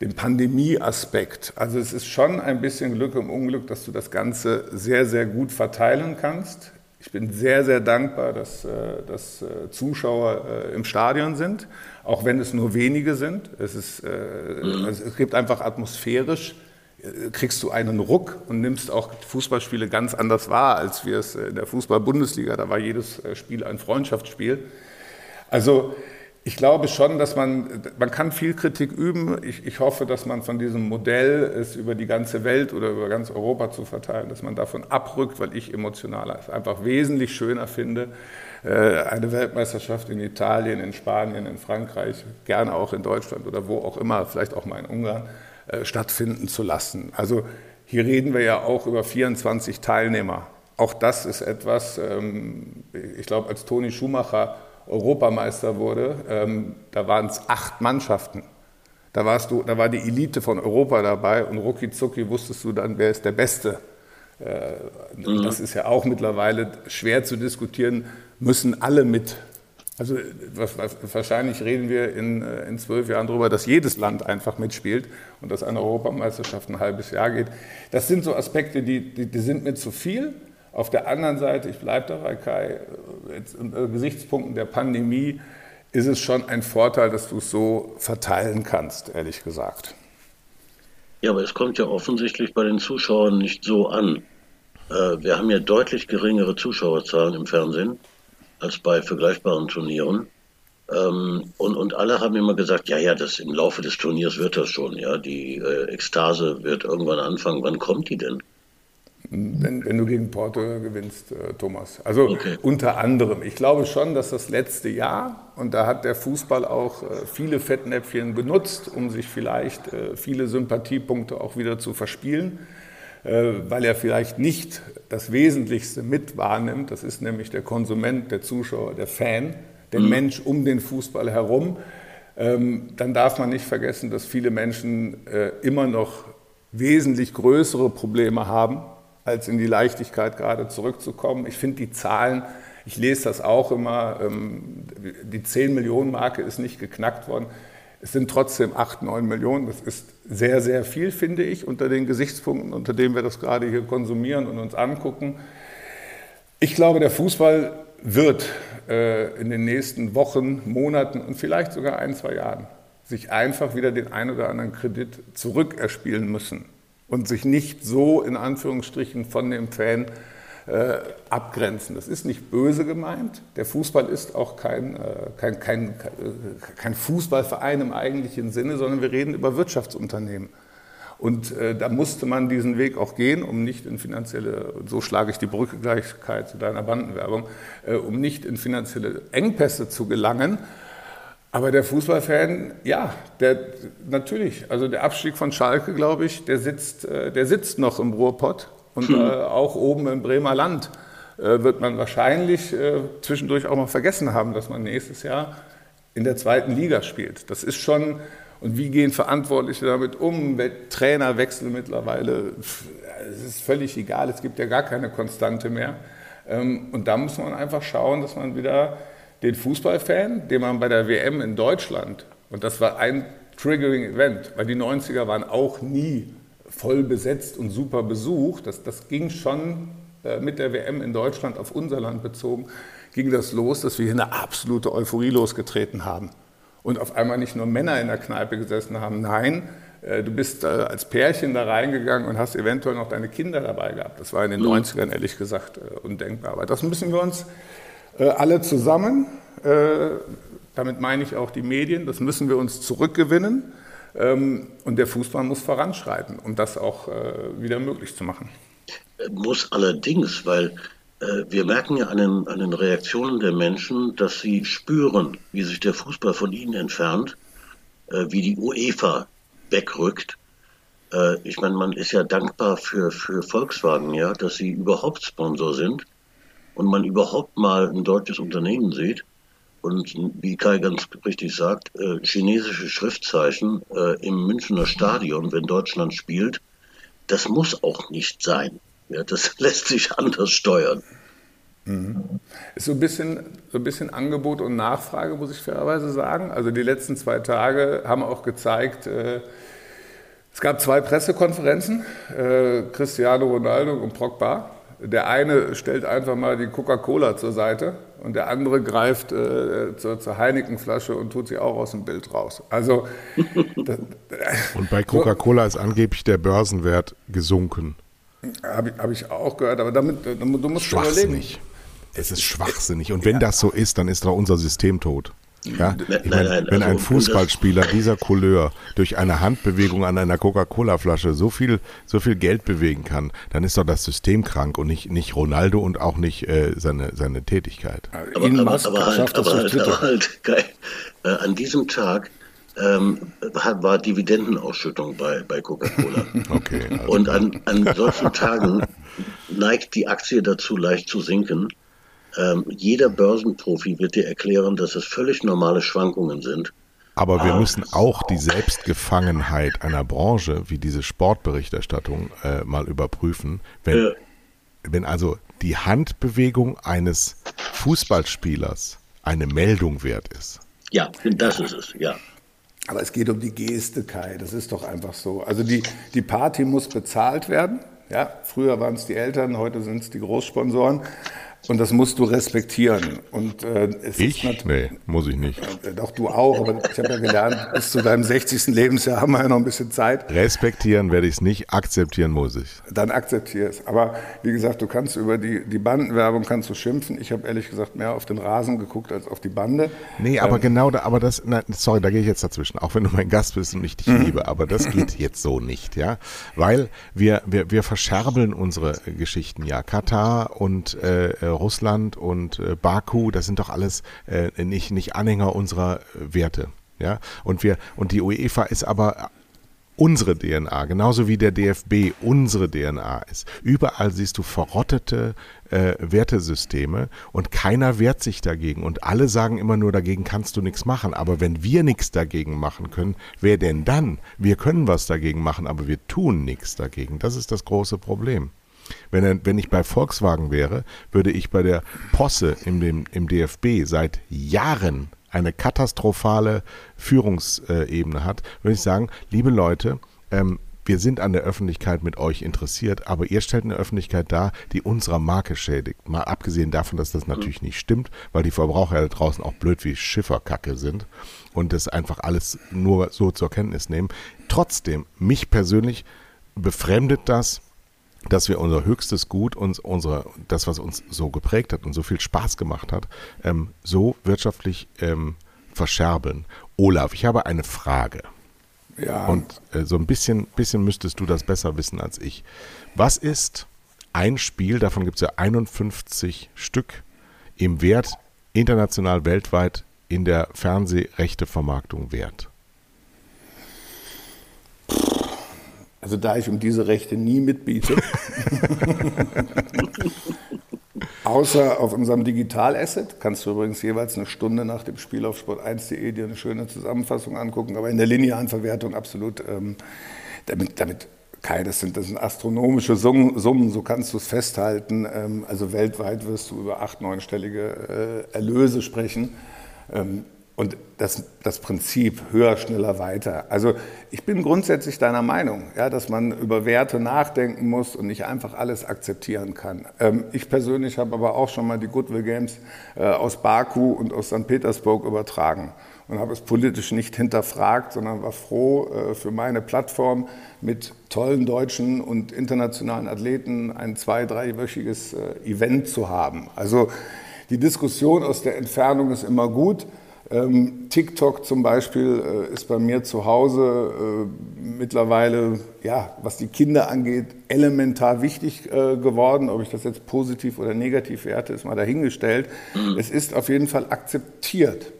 dem Pandemie-Aspekt. Also es ist schon ein bisschen Glück im Unglück, dass du das Ganze sehr, sehr gut verteilen kannst. Ich bin sehr, sehr dankbar, dass, äh, dass Zuschauer im Stadion sind, auch wenn es nur wenige sind. Es, ist, mhm. also es gibt einfach atmosphärisch kriegst du einen Ruck und nimmst auch Fußballspiele ganz anders wahr, als wir es in der Fußball-Bundesliga, da war jedes äh, Spiel ein Freundschaftsspiel. Also ich glaube schon, dass man, man kann viel Kritik üben. Ich, ich hoffe, dass man von diesem Modell, es über die ganze Welt oder über ganz Europa zu verteilen, dass man davon abrückt, weil ich emotional es einfach wesentlich schöner finde, äh, eine Weltmeisterschaft in Italien, in Spanien, in Frankreich, gerne auch in Deutschland oder wo auch immer, vielleicht auch mal in Ungarn, äh, stattfinden zu lassen. Also hier reden wir ja auch über 24 Teilnehmer. Auch das ist etwas, ähm, ich glaube, als Toni Schumacher Europameister wurde, ähm, da waren es acht Mannschaften. Da, warst du, da war die Elite von Europa dabei und rucki zucki wusstest du dann, wer ist der Beste. Äh, mhm. Das ist ja auch mittlerweile schwer zu diskutieren, müssen alle mit. Also wahrscheinlich reden wir in, äh, in zwölf Jahren darüber, dass jedes Land einfach mitspielt und dass eine Europameisterschaft ein halbes Jahr geht. Das sind so Aspekte, die, die, die sind mir zu viel. Auf der anderen Seite, ich bleibe dabei, Kai, jetzt unter Gesichtspunkten der Pandemie ist es schon ein Vorteil, dass du es so verteilen kannst, ehrlich gesagt. Ja, aber es kommt ja offensichtlich bei den Zuschauern nicht so an. Äh, wir haben ja deutlich geringere Zuschauerzahlen im Fernsehen als bei vergleichbaren Turnieren. Ähm, und, und alle haben immer gesagt, ja, ja, das im Laufe des Turniers wird das schon, ja, die äh, Ekstase wird irgendwann anfangen. Wann kommt die denn? Wenn, wenn du gegen Porto gewinnst, äh, Thomas. Also okay. unter anderem. Ich glaube schon, dass das letzte Jahr, und da hat der Fußball auch äh, viele Fettnäpfchen genutzt, um sich vielleicht äh, viele Sympathiepunkte auch wieder zu verspielen. Äh, weil er vielleicht nicht das Wesentlichste mit wahrnimmt. Das ist nämlich der Konsument, der Zuschauer, der Fan, der mhm. Mensch um den Fußball herum. Ähm, dann darf man nicht vergessen, dass viele Menschen äh, immer noch wesentlich größere Probleme haben, als in die Leichtigkeit gerade zurückzukommen. Ich finde die Zahlen, ich lese das auch immer, ähm, die 10 Millionen Marke ist nicht geknackt worden. Es sind trotzdem 8, 9 Millionen. Das ist sehr, sehr viel, finde ich, unter den Gesichtspunkten, unter denen wir das gerade hier konsumieren und uns angucken. Ich glaube, der Fußball wird äh, in den nächsten Wochen, Monaten und vielleicht sogar ein, zwei Jahren sich einfach wieder den einen oder anderen Kredit zurückerspielen müssen und sich nicht so in Anführungsstrichen von dem Fan äh, abgrenzen. Das ist nicht böse gemeint. Der Fußball ist auch kein, äh, kein, kein, kein Fußballverein im eigentlichen Sinne, sondern wir reden über Wirtschaftsunternehmen. Und äh, da musste man diesen Weg auch gehen, um nicht in finanzielle, so schlage ich die Brücke gleich zu deiner Bandenwerbung, äh, um nicht in finanzielle Engpässe zu gelangen. Aber der Fußballfan, ja, der, natürlich, also der Abstieg von Schalke, glaube ich, der sitzt, äh, der sitzt noch im Ruhrpott und hm. äh, auch oben im Bremer Land äh, wird man wahrscheinlich äh, zwischendurch auch mal vergessen haben, dass man nächstes Jahr in der zweiten Liga spielt. Das ist schon, und wie gehen Verantwortliche damit um? Trainerwechsel mittlerweile, es ist völlig egal, es gibt ja gar keine Konstante mehr. Ähm, und da muss man einfach schauen, dass man wieder den Fußballfan, den man bei der WM in Deutschland, und das war ein triggering Event, weil die 90er waren auch nie voll besetzt und super besucht. Das, das ging schon äh, mit der WM in Deutschland auf unser Land bezogen, ging das los, dass wir hier eine absolute Euphorie losgetreten haben. Und auf einmal nicht nur Männer in der Kneipe gesessen haben, nein, äh, du bist äh, als Pärchen da reingegangen und hast eventuell noch deine Kinder dabei gehabt. Das war in den mhm. 90ern ehrlich gesagt undenkbar. Aber das müssen wir uns alle zusammen, damit meine ich auch die Medien, das müssen wir uns zurückgewinnen. Ähm, und der Fußball muss voranschreiten, um das auch wieder möglich zu machen. Muss allerdings, weil äh, wir merken ja an den, an den Reaktionen der Menschen, dass sie spüren, wie sich der Fußball von ihnen entfernt, äh, wie die UEFA wegrückt. Äh, ich meine, man ist ja dankbar für, für Volkswagen, ja, dass sie überhaupt Sponsor sind und man überhaupt mal ein deutsches Unternehmen sieht. Und wie Kai ganz richtig sagt, äh, chinesische Schriftzeichen äh, im Münchner Stadion, wenn Deutschland spielt, das muss auch nicht sein. Ja, das lässt sich anders steuern. Mhm. Ist so ein, bisschen, so ein bisschen Angebot und Nachfrage, muss ich fairerweise sagen. Also die letzten zwei Tage haben auch gezeigt, äh, es gab zwei Pressekonferenzen, äh, Cristiano Ronaldo und Progba. Der eine stellt einfach mal die Coca-Cola zur Seite und der andere greift äh, zur, zur Heineken-Flasche und tut sie auch aus dem Bild raus. Also das, und bei Coca-Cola ist angeblich der Börsenwert gesunken. Habe ich, hab ich auch gehört, aber damit, du musst Schwachsinnig. Es ist schwachsinnig. Und wenn ja. das so ist, dann ist doch unser System tot. Ja? Nein, mein, nein, wenn also, ein Fußballspieler dieser Couleur durch eine Handbewegung an einer Coca-Cola-Flasche so viel, so viel Geld bewegen kann, dann ist doch das System krank und nicht, nicht Ronaldo und auch nicht äh, seine, seine Tätigkeit. Aber, aber, aber, halt, aber, halt, aber halt, geil. Äh, an diesem Tag ähm, war Dividendenausschüttung bei, bei Coca-Cola. Okay, also und an, an solchen Tagen neigt die Aktie dazu, leicht zu sinken. Ähm, jeder Börsenprofi wird dir erklären, dass es völlig normale Schwankungen sind. Aber wir ah. müssen auch die Selbstgefangenheit einer Branche wie diese Sportberichterstattung äh, mal überprüfen. Wenn, äh. wenn also die Handbewegung eines Fußballspielers eine Meldung wert ist. Ja, das ist es, ja. Aber es geht um die Geste, Kai. Das ist doch einfach so. Also die, die Party muss bezahlt werden. Ja, früher waren es die Eltern, heute sind es die Großsponsoren. Und das musst du respektieren. Und, äh, ich? nee, muss ich nicht. Äh, doch, du auch. Aber ich habe ja gelernt, bis zu deinem 60. Lebensjahr haben wir ja noch ein bisschen Zeit. Respektieren werde ich es nicht, akzeptieren muss ich. Dann akzeptiere es. Aber wie gesagt, du kannst über die, die Bandenwerbung kannst du schimpfen. Ich habe ehrlich gesagt mehr auf den Rasen geguckt als auf die Bande. Nee, aber ähm, genau da, aber das, nein, sorry, da gehe ich jetzt dazwischen. Auch wenn du mein Gast bist und ich dich mhm. liebe, aber das geht jetzt so nicht, ja. Weil wir, wir, wir verscherbeln unsere Geschichten ja. Katar und äh, Russland und äh, Baku, das sind doch alles äh, nicht, nicht Anhänger unserer äh, Werte. Ja, und wir, und die UEFA ist aber unsere DNA, genauso wie der DFB unsere DNA ist. Überall siehst du verrottete äh, Wertesysteme und keiner wehrt sich dagegen. Und alle sagen immer nur, dagegen kannst du nichts machen. Aber wenn wir nichts dagegen machen können, wer denn dann? Wir können was dagegen machen, aber wir tun nichts dagegen. Das ist das große Problem. Wenn, er, wenn ich bei Volkswagen wäre, würde ich bei der Posse im, dem, im DFB seit Jahren eine katastrophale Führungsebene hat, würde ich sagen, liebe Leute, ähm, wir sind an der Öffentlichkeit mit euch interessiert, aber ihr stellt eine Öffentlichkeit dar, die unserer Marke schädigt. Mal abgesehen davon, dass das natürlich nicht stimmt, weil die Verbraucher da draußen auch blöd wie Schifferkacke sind und das einfach alles nur so zur Kenntnis nehmen. Trotzdem, mich persönlich befremdet das, dass wir unser höchstes Gut, uns, unsere, das, was uns so geprägt hat und so viel Spaß gemacht hat, ähm, so wirtschaftlich ähm, verscherbeln. Olaf, ich habe eine Frage. Ja. Und äh, so ein bisschen, bisschen müsstest du das besser wissen als ich. Was ist ein Spiel, davon gibt es ja 51 Stück, im Wert international, weltweit in der Fernsehrechtevermarktung wert? Also da ich um diese Rechte nie mitbiete, außer auf unserem Digital-Asset, kannst du übrigens jeweils eine Stunde nach dem Spiel auf sport1.de dir eine schöne Zusammenfassung angucken, aber in der linearen Verwertung absolut, ähm, damit, damit Kai, das sind, das sind astronomische Summen, so kannst du es festhalten. Ähm, also weltweit wirst du über acht, neunstellige äh, Erlöse sprechen. Ähm, und das, das Prinzip höher, schneller, weiter. Also ich bin grundsätzlich deiner Meinung, ja, dass man über Werte nachdenken muss und nicht einfach alles akzeptieren kann. Ähm, ich persönlich habe aber auch schon mal die Goodwill Games äh, aus Baku und aus St. Petersburg übertragen und habe es politisch nicht hinterfragt, sondern war froh, äh, für meine Plattform mit tollen deutschen und internationalen Athleten ein zwei-, dreiwöchiges äh, Event zu haben. Also die Diskussion aus der Entfernung ist immer gut. Ähm, TikTok zum Beispiel äh, ist bei mir zu Hause äh, mittlerweile, ja, was die Kinder angeht, elementar wichtig äh, geworden. Ob ich das jetzt positiv oder negativ werte, ist mal dahingestellt. Mhm. Es ist auf jeden Fall akzeptiert.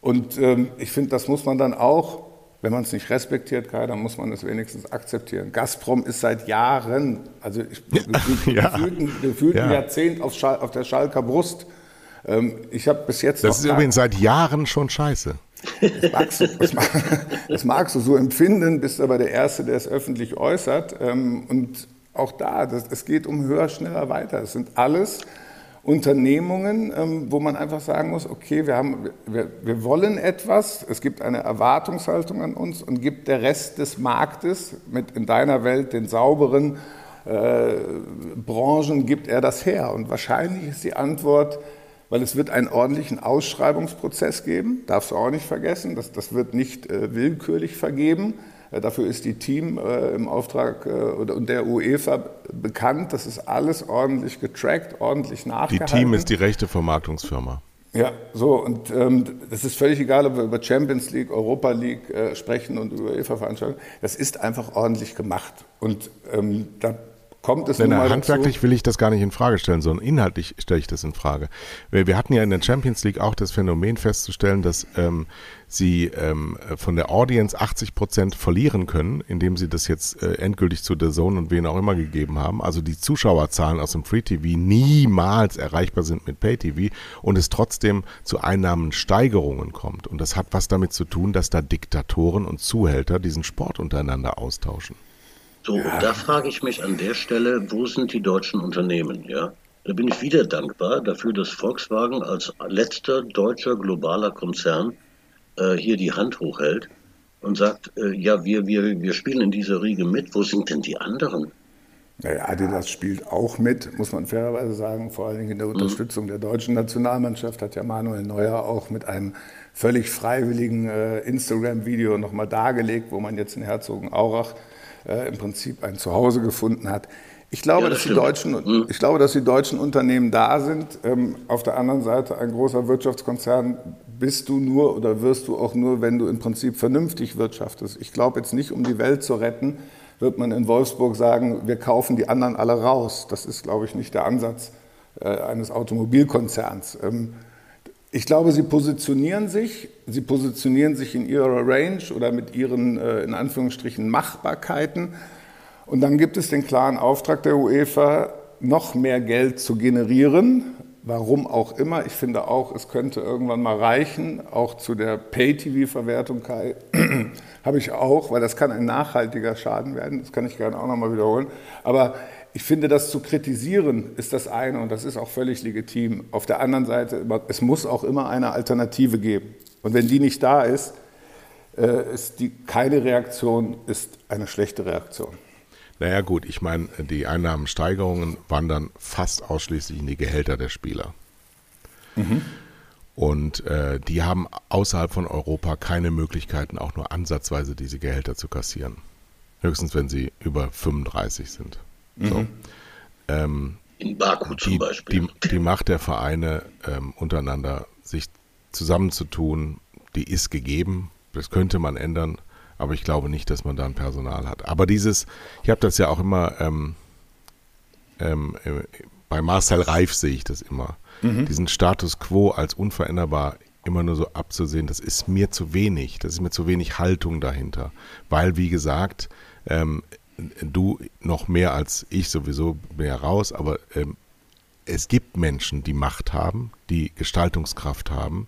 Und ähm, ich finde, das muss man dann auch, wenn man es nicht respektiert, Kai, dann muss man es wenigstens akzeptieren. Gazprom ist seit Jahren, also ich, gefühlt, ja. gefühlt, gefühlt ja. ein Jahrzehnt auf, Schal auf der Schalker Brust ich habe bis jetzt. Das ist übrigens seit Jahren schon scheiße. Das magst, du, das, das magst, du, so empfinden, bist aber der Erste, der es öffentlich äußert. Ähm, und auch da, das, es geht um höher, schneller, weiter. Es sind alles Unternehmungen, ähm, wo man einfach sagen muss, okay, wir, haben, wir, wir wollen etwas, es gibt eine Erwartungshaltung an uns und gibt der Rest des Marktes mit in deiner Welt den sauberen äh, Branchen, gibt er das her. Und wahrscheinlich ist die Antwort, weil es wird einen ordentlichen Ausschreibungsprozess geben, darfst du auch nicht vergessen, das, das wird nicht äh, willkürlich vergeben. Äh, dafür ist die Team äh, im Auftrag äh, und der UEFA bekannt. Das ist alles ordentlich getrackt, ordentlich nachgehalten. Die Team ist die rechte Vermarktungsfirma. Ja, so und ähm, das ist völlig egal, ob wir über Champions League, Europa League äh, sprechen und über UEFA-Veranstaltungen. Das ist einfach ordentlich gemacht und ähm, da kommt es Denn nun mal handwerklich dazu? will ich das gar nicht in Frage stellen, sondern inhaltlich stelle ich das in Frage. Wir hatten ja in der Champions League auch das Phänomen festzustellen, dass ähm, sie ähm, von der Audience 80 Prozent verlieren können, indem sie das jetzt äh, endgültig zu der Zone und wen auch immer gegeben haben. Also die Zuschauerzahlen aus dem Free TV niemals erreichbar sind mit Pay TV und es trotzdem zu Einnahmensteigerungen kommt. Und das hat was damit zu tun, dass da Diktatoren und Zuhälter diesen Sport untereinander austauschen. So, ja. und da frage ich mich an der Stelle, wo sind die deutschen Unternehmen? Ja? Da bin ich wieder dankbar dafür, dass Volkswagen als letzter deutscher globaler Konzern äh, hier die Hand hochhält und sagt, äh, ja, wir, wir, wir spielen in dieser Riege mit. Wo sind denn die anderen? Naja, Adidas spielt auch mit, muss man fairerweise sagen. Vor allen Dingen in der mhm. Unterstützung mhm. der deutschen Nationalmannschaft hat ja Manuel Neuer auch mit einem völlig freiwilligen äh, Instagram-Video nochmal dargelegt, wo man jetzt in Herzogenaurach äh, im Prinzip ein Zuhause gefunden hat. Ich glaube, ja, das dass die deutschen, hm. ich glaube, dass die deutschen Unternehmen da sind. Ähm, auf der anderen Seite, ein großer Wirtschaftskonzern bist du nur oder wirst du auch nur, wenn du im Prinzip vernünftig wirtschaftest. Ich glaube jetzt nicht, um die Welt zu retten, wird man in Wolfsburg sagen, wir kaufen die anderen alle raus. Das ist, glaube ich, nicht der Ansatz äh, eines Automobilkonzerns. Ähm, ich glaube, sie positionieren sich, sie positionieren sich in ihrer Range oder mit ihren äh, in Anführungsstrichen Machbarkeiten. Und dann gibt es den klaren Auftrag der UEFA, noch mehr Geld zu generieren. Warum auch immer. Ich finde auch, es könnte irgendwann mal reichen, auch zu der Pay-TV-Verwertung habe ich auch, weil das kann ein nachhaltiger Schaden werden. Das kann ich gerne auch nochmal wiederholen. Aber ich finde, das zu kritisieren ist das eine und das ist auch völlig legitim. Auf der anderen Seite, es muss auch immer eine Alternative geben. Und wenn die nicht da ist, äh, ist die, keine Reaktion ist eine schlechte Reaktion. Naja gut, ich meine, die Einnahmensteigerungen wandern fast ausschließlich in die Gehälter der Spieler. Mhm. Und äh, die haben außerhalb von Europa keine Möglichkeiten, auch nur ansatzweise diese Gehälter zu kassieren. Höchstens, wenn sie über 35 sind. So. Mhm. Ähm, In Baku zum die, Beispiel. Die, die, Macht der Vereine ähm, untereinander, sich zusammenzutun, die ist gegeben. Das könnte man ändern, aber ich glaube nicht, dass man da ein Personal hat. Aber dieses, ich habe das ja auch immer, ähm, ähm, äh, bei Marcel Reif sehe ich das immer, mhm. diesen Status quo als unveränderbar immer nur so abzusehen, das ist mir zu wenig, das ist mir zu wenig Haltung dahinter. Weil, wie gesagt, ähm, du noch mehr als ich sowieso mehr raus, aber ähm, es gibt Menschen, die Macht haben, die Gestaltungskraft haben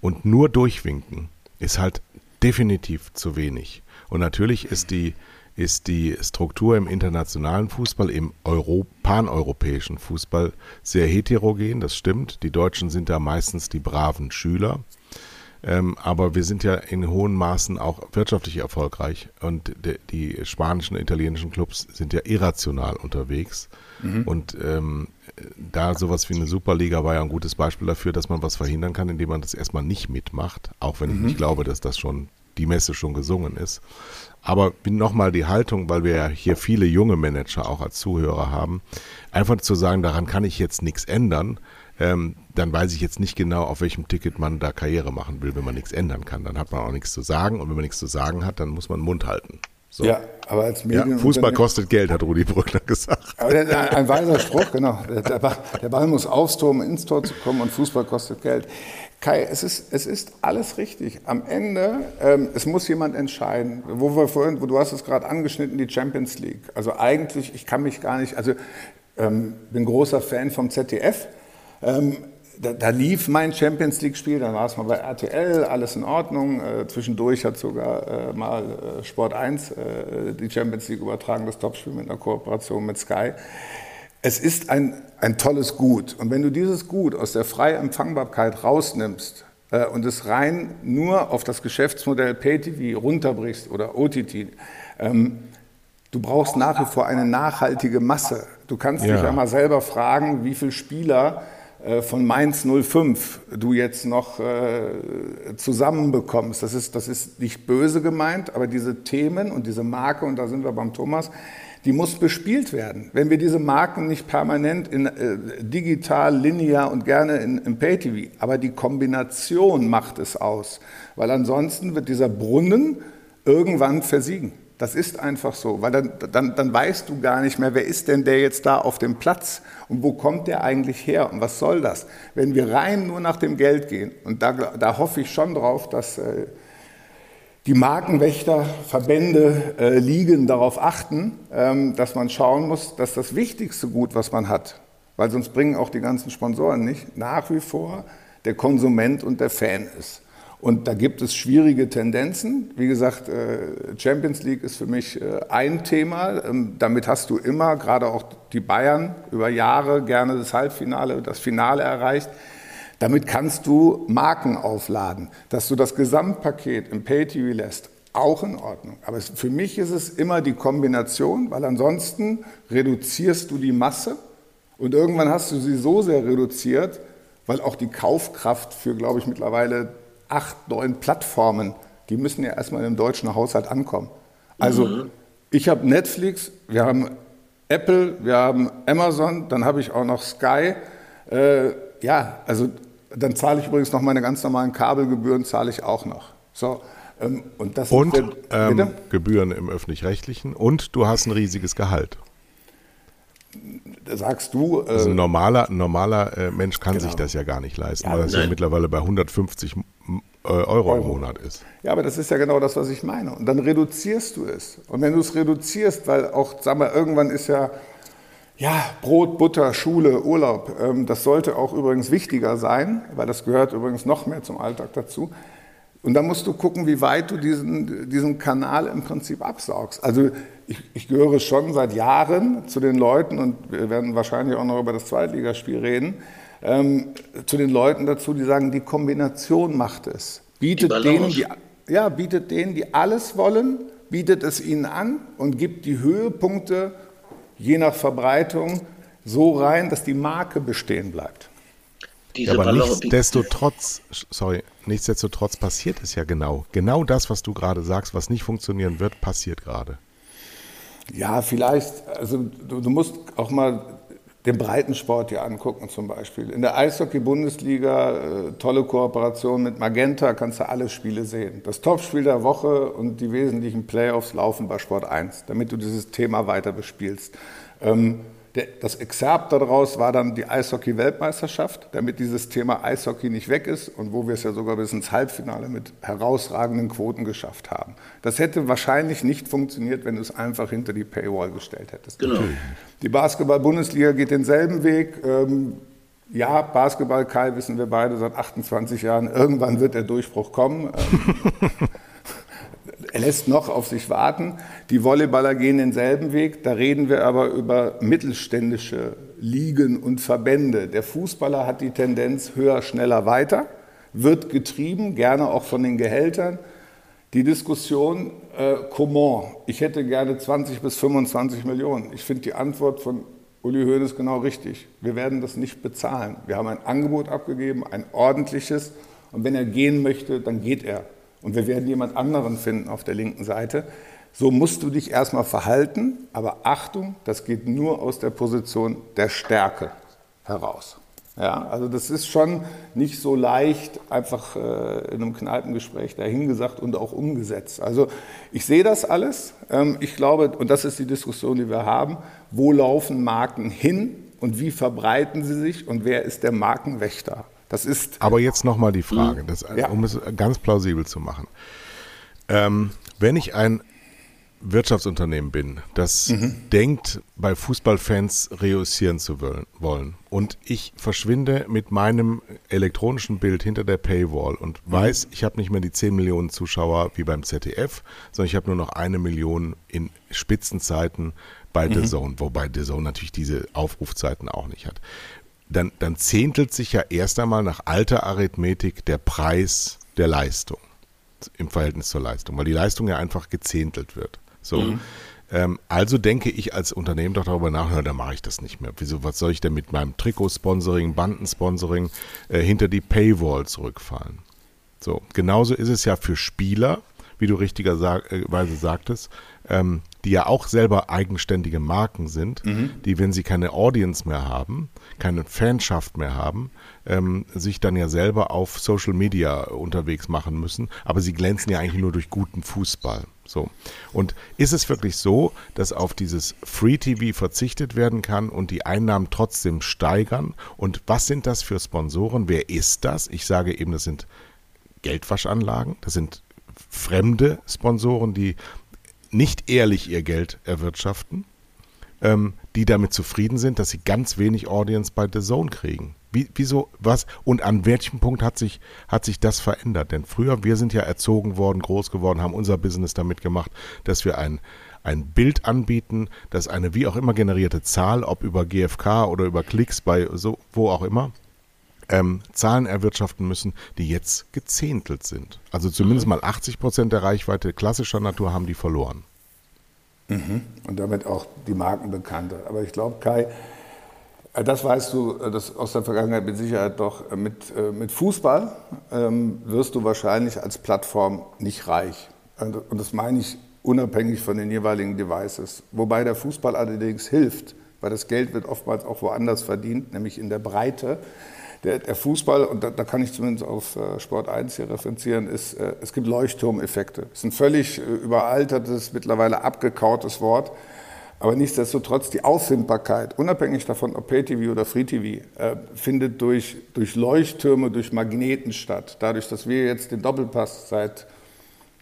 und nur durchwinken ist halt definitiv zu wenig. Und natürlich ist die, ist die Struktur im internationalen Fußball, im Euro paneuropäischen Fußball sehr heterogen, das stimmt. Die Deutschen sind da meistens die braven Schüler. Ähm, aber wir sind ja in hohen Maßen auch wirtschaftlich erfolgreich und de, die spanischen, italienischen Clubs sind ja irrational unterwegs. Mhm. Und ähm, da sowas wie eine Superliga war ja ein gutes Beispiel dafür, dass man was verhindern kann, indem man das erstmal nicht mitmacht, auch wenn mhm. ich nicht glaube, dass das schon die Messe schon gesungen ist. Aber nochmal die Haltung, weil wir ja hier viele junge Manager auch als Zuhörer haben, einfach zu sagen, daran kann ich jetzt nichts ändern, ähm, dann weiß ich jetzt nicht genau, auf welchem Ticket man da Karriere machen will, wenn man nichts ändern kann. Dann hat man auch nichts zu sagen und wenn man nichts zu sagen hat, dann muss man Mund halten. So. Ja, aber als Medien ja, Fußball kostet Geld, hat Rudi Brückner gesagt. Der, ein weiser Spruch, genau. Der Ball, der Ball muss aufs Tor, um ins Tor zu kommen und Fußball kostet Geld. Kai, es ist, es ist alles richtig. Am Ende, ähm, es muss jemand entscheiden. Wo wir vorhin, wo du hast es gerade angeschnitten, die Champions League. Also eigentlich, ich kann mich gar nicht, also ähm, bin großer Fan vom ZDF. Ähm, da, da, lief mein Champions League-Spiel, dann war es mal bei RTL, alles in Ordnung. Äh, zwischendurch hat sogar äh, mal äh, Sport 1 äh, die Champions League übertragen, das Topspiel mit einer Kooperation mit Sky. Es ist ein, ein tolles Gut. Und wenn du dieses Gut aus der freien Empfangbarkeit rausnimmst äh, und es rein nur auf das Geschäftsmodell PayTV runterbrichst oder OTT, ähm, du brauchst nach wie vor eine nachhaltige Masse. Du kannst ja. dich einmal selber fragen, wie viele Spieler von Mainz 05 du jetzt noch äh, zusammenbekommst. Das ist, das ist nicht böse gemeint, aber diese Themen und diese Marke, und da sind wir beim Thomas, die muss bespielt werden. Wenn wir diese Marken nicht permanent in äh, digital, linear und gerne in, in Pay-TV, aber die Kombination macht es aus, weil ansonsten wird dieser Brunnen irgendwann versiegen. Das ist einfach so, weil dann, dann, dann weißt du gar nicht mehr, wer ist denn der jetzt da auf dem Platz und wo kommt der eigentlich her und was soll das? Wenn wir rein nur nach dem Geld gehen, und da, da hoffe ich schon drauf, dass äh, die Markenwächter, Verbände, äh, Ligen darauf achten, ähm, dass man schauen muss, dass das wichtigste Gut, was man hat, weil sonst bringen auch die ganzen Sponsoren nicht, nach wie vor der Konsument und der Fan ist. Und da gibt es schwierige Tendenzen. Wie gesagt, äh, Champions League ist für mich äh, ein Thema. Ähm, damit hast du immer, gerade auch die Bayern, über Jahre gerne das Halbfinale, das Finale erreicht. Damit kannst du Marken aufladen. Dass du das Gesamtpaket im Pay-TV lässt, auch in Ordnung. Aber für mich ist es immer die Kombination, weil ansonsten reduzierst du die Masse und irgendwann hast du sie so sehr reduziert, weil auch die Kaufkraft für, glaube ich, mittlerweile acht, neun Plattformen, die müssen ja erstmal im deutschen Haushalt ankommen. Also mhm. ich habe Netflix, wir haben Apple, wir haben Amazon, dann habe ich auch noch Sky. Äh, ja, also dann zahle ich übrigens noch meine ganz normalen Kabelgebühren, zahle ich auch noch. So, ähm, und das und der, ähm, Gebühren im öffentlich-rechtlichen und du hast ein riesiges Gehalt sagst du. Äh, also ein normaler, normaler äh, Mensch kann genau. sich das ja gar nicht leisten, ja, weil das nein. ja mittlerweile bei 150 äh, Euro, Euro, im Monat ist. Ja, aber das ist ja genau das, was ich meine. Und dann reduzierst du es. Und wenn du es reduzierst, weil auch, sag mal, irgendwann ist ja, ja, Brot, Butter, Schule, Urlaub, ähm, das sollte auch übrigens wichtiger sein, weil das gehört übrigens noch mehr zum Alltag dazu. Und dann musst du gucken, wie weit du diesen, diesen Kanal im Prinzip absaugst. Also ich, ich, gehöre schon seit Jahren zu den Leuten, und wir werden wahrscheinlich auch noch über das Zweitligaspiel reden, ähm, zu den Leuten dazu, die sagen, die Kombination macht es. Bietet die denen, die, ja, bietet denen, die alles wollen, bietet es ihnen an und gibt die Höhepunkte je nach Verbreitung so rein, dass die Marke bestehen bleibt. Ja, aber nichtsdestotrotz, sorry, nichtsdestotrotz passiert es ja genau. Genau das, was du gerade sagst, was nicht funktionieren wird, passiert gerade. Ja, vielleicht, also du, du musst auch mal den Breitensport hier angucken zum Beispiel. In der Eishockey-Bundesliga, äh, tolle Kooperation mit Magenta, kannst du alle Spiele sehen. Das Topspiel der Woche und die wesentlichen Playoffs laufen bei Sport 1, damit du dieses Thema weiter bespielst. Ähm, das Exerpt daraus war dann die Eishockey-Weltmeisterschaft, damit dieses Thema Eishockey nicht weg ist und wo wir es ja sogar bis ins Halbfinale mit herausragenden Quoten geschafft haben. Das hätte wahrscheinlich nicht funktioniert, wenn du es einfach hinter die Paywall gestellt hättest. Genau. Die Basketball-Bundesliga geht denselben Weg. Ähm, ja, Basketball, Kai, wissen wir beide seit 28 Jahren, irgendwann wird der Durchbruch kommen. Er lässt noch auf sich warten. Die Volleyballer gehen denselben Weg. Da reden wir aber über mittelständische Ligen und Verbände. Der Fußballer hat die Tendenz höher, schneller, weiter, wird getrieben, gerne auch von den Gehältern. Die Diskussion, äh, comment, ich hätte gerne 20 bis 25 Millionen. Ich finde die Antwort von Uli Hoeneß genau richtig. Wir werden das nicht bezahlen. Wir haben ein Angebot abgegeben, ein ordentliches. Und wenn er gehen möchte, dann geht er. Und wir werden jemand anderen finden auf der linken Seite. So musst du dich erstmal verhalten, aber Achtung, das geht nur aus der Position der Stärke heraus. Ja, also das ist schon nicht so leicht, einfach äh, in einem Kneipengespräch dahingesagt und auch umgesetzt. Also ich sehe das alles. Ähm, ich glaube, und das ist die Diskussion, die wir haben, wo laufen Marken hin und wie verbreiten sie sich und wer ist der Markenwächter? Das ist. Aber jetzt nochmal die Frage, das, ja. um es ganz plausibel zu machen. Ähm, wenn ich ein Wirtschaftsunternehmen bin, das mhm. denkt, bei Fußballfans reüssieren zu wollen und ich verschwinde mit meinem elektronischen Bild hinter der Paywall und mhm. weiß, ich habe nicht mehr die 10 Millionen Zuschauer wie beim ZDF, sondern ich habe nur noch eine Million in Spitzenzeiten bei mhm. The Zone, wobei The Zone natürlich diese Aufrufzeiten auch nicht hat. Dann, dann zehntelt sich ja erst einmal nach alter Arithmetik der Preis der Leistung im Verhältnis zur Leistung, weil die Leistung ja einfach gezehntelt wird. So. Mhm. Ähm, also denke ich als Unternehmen doch darüber nach, na, dann mache ich das nicht mehr. Wieso, was soll ich denn mit meinem Trikotsponsoring, Bandensponsoring äh, hinter die Paywall zurückfallen? So, genauso ist es ja für Spieler, wie du richtigerweise sagtest, ähm, die ja auch selber eigenständige Marken sind, mhm. die, wenn sie keine Audience mehr haben, keine Fanschaft mehr haben, ähm, sich dann ja selber auf Social Media unterwegs machen müssen. Aber sie glänzen ja eigentlich nur durch guten Fußball. So. Und ist es wirklich so, dass auf dieses Free TV verzichtet werden kann und die Einnahmen trotzdem steigern? Und was sind das für Sponsoren? Wer ist das? Ich sage eben, das sind Geldwaschanlagen, das sind fremde Sponsoren, die nicht ehrlich ihr Geld erwirtschaften, ähm, die damit zufrieden sind, dass sie ganz wenig Audience bei The Zone kriegen. Wie, wieso, was? Und an welchem Punkt hat sich, hat sich das verändert? Denn früher, wir sind ja erzogen worden, groß geworden, haben unser Business damit gemacht, dass wir ein, ein Bild anbieten, das eine wie auch immer generierte Zahl, ob über GFK oder über Klicks bei so, wo auch immer, ähm, Zahlen erwirtschaften müssen, die jetzt gezähntelt sind. Also zumindest mal 80 Prozent der Reichweite klassischer Natur haben die verloren. Mhm. Und damit auch die Markenbekannte. Aber ich glaube, Kai, äh, das weißt du äh, das aus der Vergangenheit mit Sicherheit doch. Äh, mit, mit Fußball ähm, wirst du wahrscheinlich als Plattform nicht reich. Und das meine ich unabhängig von den jeweiligen Devices. Wobei der Fußball allerdings hilft, weil das Geld wird oftmals auch woanders verdient, nämlich in der Breite. Der, der Fußball, und da, da, kann ich zumindest auf Sport 1 hier referenzieren, ist, es gibt Leuchtturmeffekte. Es ist ein völlig überaltertes, mittlerweile abgekautes Wort. Aber nichtsdestotrotz die Auffindbarkeit, unabhängig davon, ob Pay-TV oder Free-TV, äh, findet durch, durch Leuchttürme, durch Magneten statt. Dadurch, dass wir jetzt den Doppelpass seit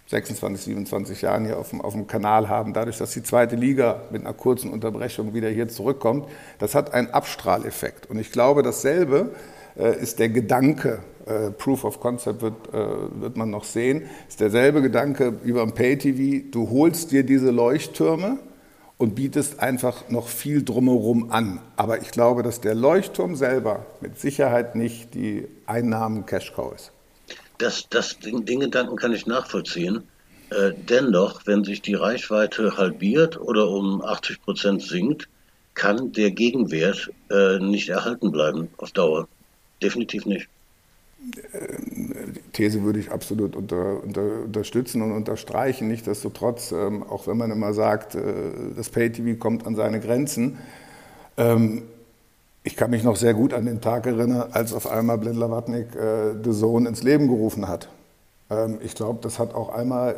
26, 27 Jahren hier auf dem, auf dem Kanal haben, dadurch, dass die zweite Liga mit einer kurzen Unterbrechung wieder hier zurückkommt, das hat einen Abstrahleffekt. Und ich glaube, dasselbe äh, ist der Gedanke, äh, Proof of Concept wird, äh, wird man noch sehen, ist derselbe Gedanke wie beim Pay-TV, du holst dir diese Leuchttürme, und bietest einfach noch viel drumherum an. Aber ich glaube, dass der Leuchtturm selber mit Sicherheit nicht die Einnahmen Cash-Cow ist. Das, das, den, den Gedanken kann ich nachvollziehen. Äh, dennoch, wenn sich die Reichweite halbiert oder um 80 Prozent sinkt, kann der Gegenwert äh, nicht erhalten bleiben auf Dauer. Definitiv nicht. These würde ich absolut unter, unter, unterstützen und unterstreichen. Nichtsdestotrotz, ähm, auch wenn man immer sagt, äh, das Pay-TV kommt an seine Grenzen. Ähm, ich kann mich noch sehr gut an den Tag erinnern, als auf einmal Blind Lavatnik äh, The Zone ins Leben gerufen hat. Ähm, ich glaube, das hat auch einmal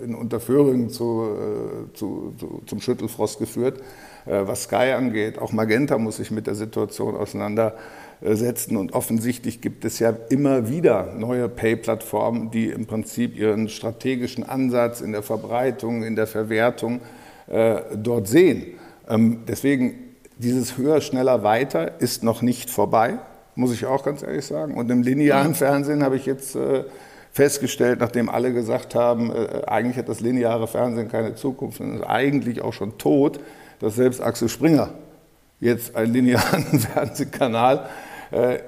äh, in Unterföhring zu, äh, zu, zu, zum Schüttelfrost geführt. Äh, was Sky angeht, auch Magenta muss sich mit der Situation auseinandersetzen setzen. Und offensichtlich gibt es ja immer wieder neue Pay-Plattformen, die im Prinzip ihren strategischen Ansatz in der Verbreitung, in der Verwertung äh, dort sehen. Ähm, deswegen, dieses höher, schneller, weiter ist noch nicht vorbei, muss ich auch ganz ehrlich sagen. Und im linearen Fernsehen habe ich jetzt äh, festgestellt, nachdem alle gesagt haben, äh, eigentlich hat das lineare Fernsehen keine Zukunft und ist eigentlich auch schon tot, dass selbst Axel Springer jetzt einen linearen Fernsehkanal äh,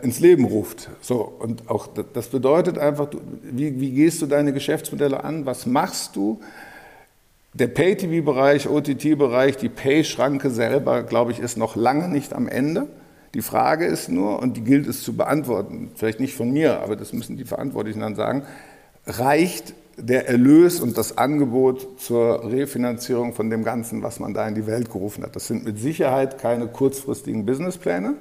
ins Leben ruft. So, und auch das bedeutet einfach, wie, wie gehst du deine Geschäftsmodelle an? Was machst du? Der Pay-TV-Bereich, OTT-Bereich, die Pay-Schranke selber, glaube ich, ist noch lange nicht am Ende. Die Frage ist nur, und die gilt es zu beantworten, vielleicht nicht von mir, aber das müssen die Verantwortlichen dann sagen, reicht der Erlös und das Angebot zur Refinanzierung von dem Ganzen, was man da in die Welt gerufen hat? Das sind mit Sicherheit keine kurzfristigen Businesspläne.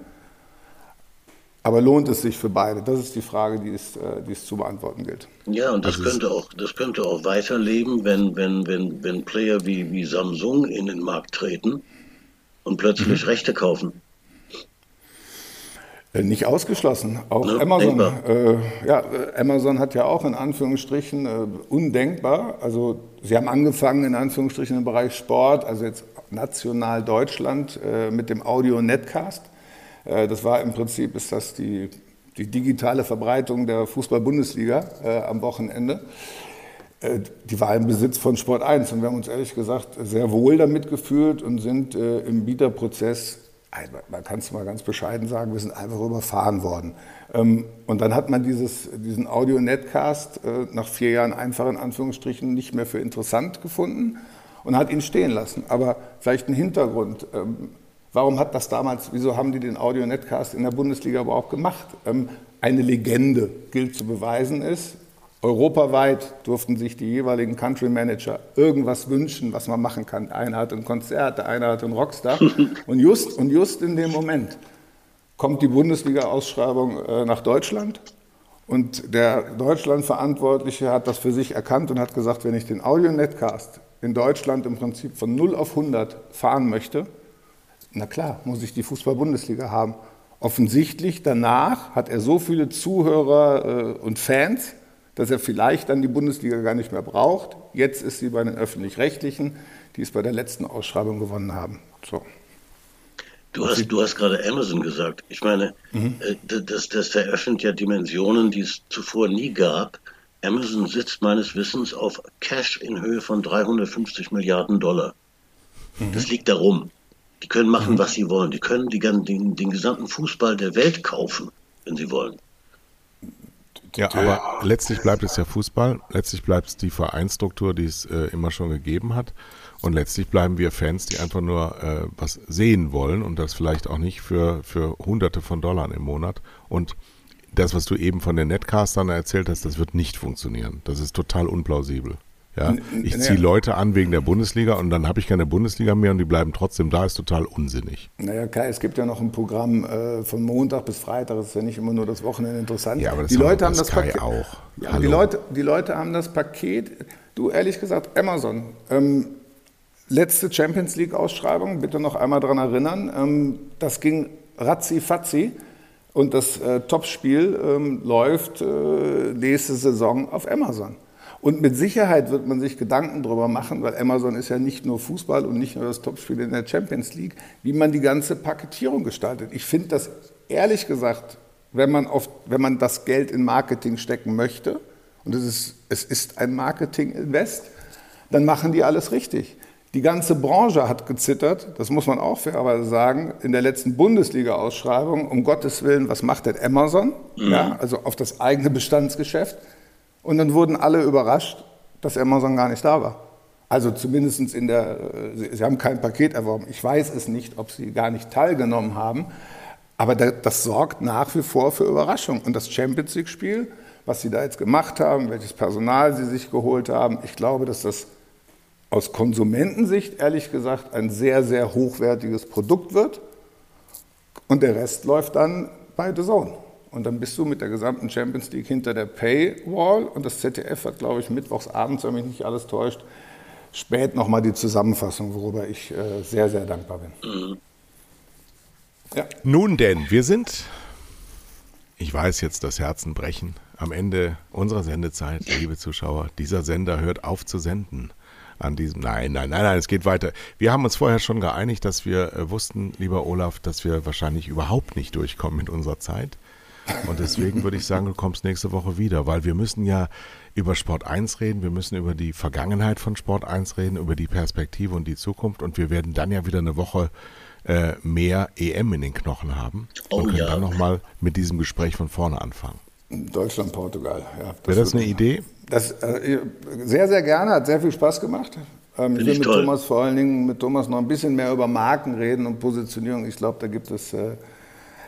Aber lohnt es sich für beide? Das ist die Frage, die es, äh, die es zu beantworten gilt. Ja, und das also könnte auch, das könnte auch weiterleben, wenn, wenn, wenn, wenn Player wie, wie Samsung in den Markt treten und plötzlich mhm. Rechte kaufen. Äh, nicht ausgeschlossen. Auch ne? Amazon, äh, ja, Amazon hat ja auch in Anführungsstrichen äh, undenkbar. Also sie haben angefangen in Anführungsstrichen im Bereich Sport, also jetzt national Deutschland äh, mit dem Audio Netcast. Äh, das war im Prinzip, ist das die, die digitale Verbreitung der Fußball-Bundesliga äh, am Wochenende. Äh, die war im Besitz von Sport 1 und wir haben uns ehrlich gesagt sehr wohl damit gefühlt und sind im Bieterprozess, man kann es mal ganz bescheiden sagen, wir sind einfach überfahren worden. Ähm, und dann hat man dieses, diesen Audio-Netcast nach vier Jahren einfach in Anführungsstrichen nicht mehr für interessant gefunden und hat ihn stehen lassen. Aber vielleicht ein Hintergrund. Ähm, Warum hat das damals, wieso haben die den Audio-Netcast in der Bundesliga überhaupt gemacht? Ähm, eine Legende gilt zu beweisen ist, europaweit durften sich die jeweiligen Country Manager irgendwas wünschen, was man machen kann. Einer hat ein Konzert, der eine hat einen Rockstar. Und just, und just in dem Moment kommt die Bundesliga-Ausschreibung äh, nach Deutschland. Und der Deutschland-Verantwortliche hat das für sich erkannt und hat gesagt, wenn ich den Audio-Netcast in Deutschland im Prinzip von 0 auf 100 fahren möchte, na klar, muss ich die Fußball-Bundesliga haben. Offensichtlich danach hat er so viele Zuhörer äh, und Fans, dass er vielleicht dann die Bundesliga gar nicht mehr braucht. Jetzt ist sie bei den Öffentlich-Rechtlichen, die es bei der letzten Ausschreibung gewonnen haben. So. Du hast, du hast gerade Amazon gesagt. Ich meine, mhm. Äh, das, das eröffnet ja Dimensionen, die es zuvor nie gab. Amazon sitzt meines Wissens auf Cash in Höhe von 350 Milliarden Dollar. Mhm. Das liegt darum. Die können machen, mhm. was sie wollen. Die können die, den, den gesamten Fußball der Welt kaufen, wenn sie wollen. Ja, aber letztlich bleibt es ja Fußball. Letztlich bleibt es die Vereinsstruktur, die es äh, immer schon gegeben hat. Und letztlich bleiben wir Fans, die einfach nur äh, was sehen wollen und das vielleicht auch nicht für, für Hunderte von Dollar im Monat. Und das, was du eben von den Netcastern erzählt hast, das wird nicht funktionieren. Das ist total unplausibel. Ja, ich ziehe Leute an wegen der Bundesliga und dann habe ich keine Bundesliga mehr und die bleiben trotzdem da, ist total unsinnig. Naja, Kai, es gibt ja noch ein Programm äh, von Montag bis Freitag, das ist ja nicht immer nur das Wochenende interessant. Ja, aber das die Leute haben das Paket auch. Ja, die, Leute, die Leute haben das Paket, du ehrlich gesagt, Amazon. Ähm, letzte Champions League-Ausschreibung, bitte noch einmal daran erinnern, ähm, das ging ratzi-fatzi. Und das äh, Topspiel ähm, läuft äh, nächste Saison auf Amazon. Und mit Sicherheit wird man sich Gedanken darüber machen, weil Amazon ist ja nicht nur Fußball und nicht nur das Topspiel in der Champions League, wie man die ganze Paketierung gestaltet. Ich finde das ehrlich gesagt, wenn man, auf, wenn man das Geld in Marketing stecken möchte, und es ist, es ist ein Marketing-Invest, dann machen die alles richtig. Die ganze Branche hat gezittert, das muss man auch fairerweise sagen, in der letzten Bundesliga-Ausschreibung, um Gottes Willen, was macht denn Amazon? Mhm. Ja, also auf das eigene Bestandsgeschäft. Und dann wurden alle überrascht, dass Amazon gar nicht da war. Also zumindest in der, äh, sie haben kein Paket erworben. Ich weiß es nicht, ob sie gar nicht teilgenommen haben. Aber das sorgt nach wie vor für Überraschung. Und das Champions League-Spiel, was sie da jetzt gemacht haben, welches Personal sie sich geholt haben, ich glaube, dass das aus Konsumentensicht ehrlich gesagt ein sehr, sehr hochwertiges Produkt wird. Und der Rest läuft dann bei The Zone. Und dann bist du mit der gesamten Champions League hinter der Paywall. Und das ZDF hat, glaube ich, mittwochs abends, wenn mich nicht alles täuscht, spät nochmal die Zusammenfassung, worüber ich äh, sehr, sehr dankbar bin. Ja. Nun denn, wir sind, ich weiß jetzt, das Herzen brechen, am Ende unserer Sendezeit, liebe Zuschauer. Dieser Sender hört auf zu senden. An diesem, nein, nein, nein, nein, es geht weiter. Wir haben uns vorher schon geeinigt, dass wir äh, wussten, lieber Olaf, dass wir wahrscheinlich überhaupt nicht durchkommen mit unserer Zeit. Und deswegen würde ich sagen, du kommst nächste Woche wieder, weil wir müssen ja über Sport 1 reden, wir müssen über die Vergangenheit von Sport 1 reden, über die Perspektive und die Zukunft und wir werden dann ja wieder eine Woche äh, mehr EM in den Knochen haben Oh und können ja. dann nochmal mit diesem Gespräch von vorne anfangen. Deutschland, Portugal. Ja, Wäre das eine Idee? Das, äh, sehr, sehr gerne, hat sehr viel Spaß gemacht. Ähm, ich will mit toll. Thomas vor allen Dingen mit Thomas noch ein bisschen mehr über Marken reden und Positionierung. Ich glaube, da gibt es äh,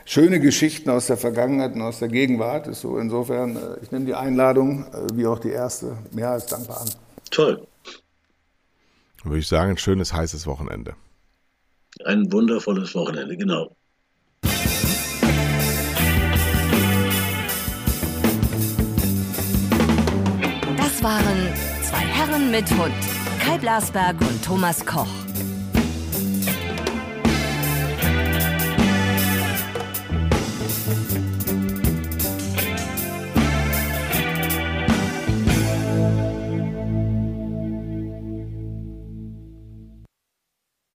schöne Geschichten aus der Vergangenheit und aus der Gegenwart. Ist so insofern, äh, ich nehme die Einladung, äh, wie auch die erste, mehr als dankbar an. Toll. Dann würde ich sagen, ein schönes, heißes Wochenende. Ein wundervolles Wochenende, genau. Das waren zwei Herren mit Hund, Kai Blasberg und Thomas Koch.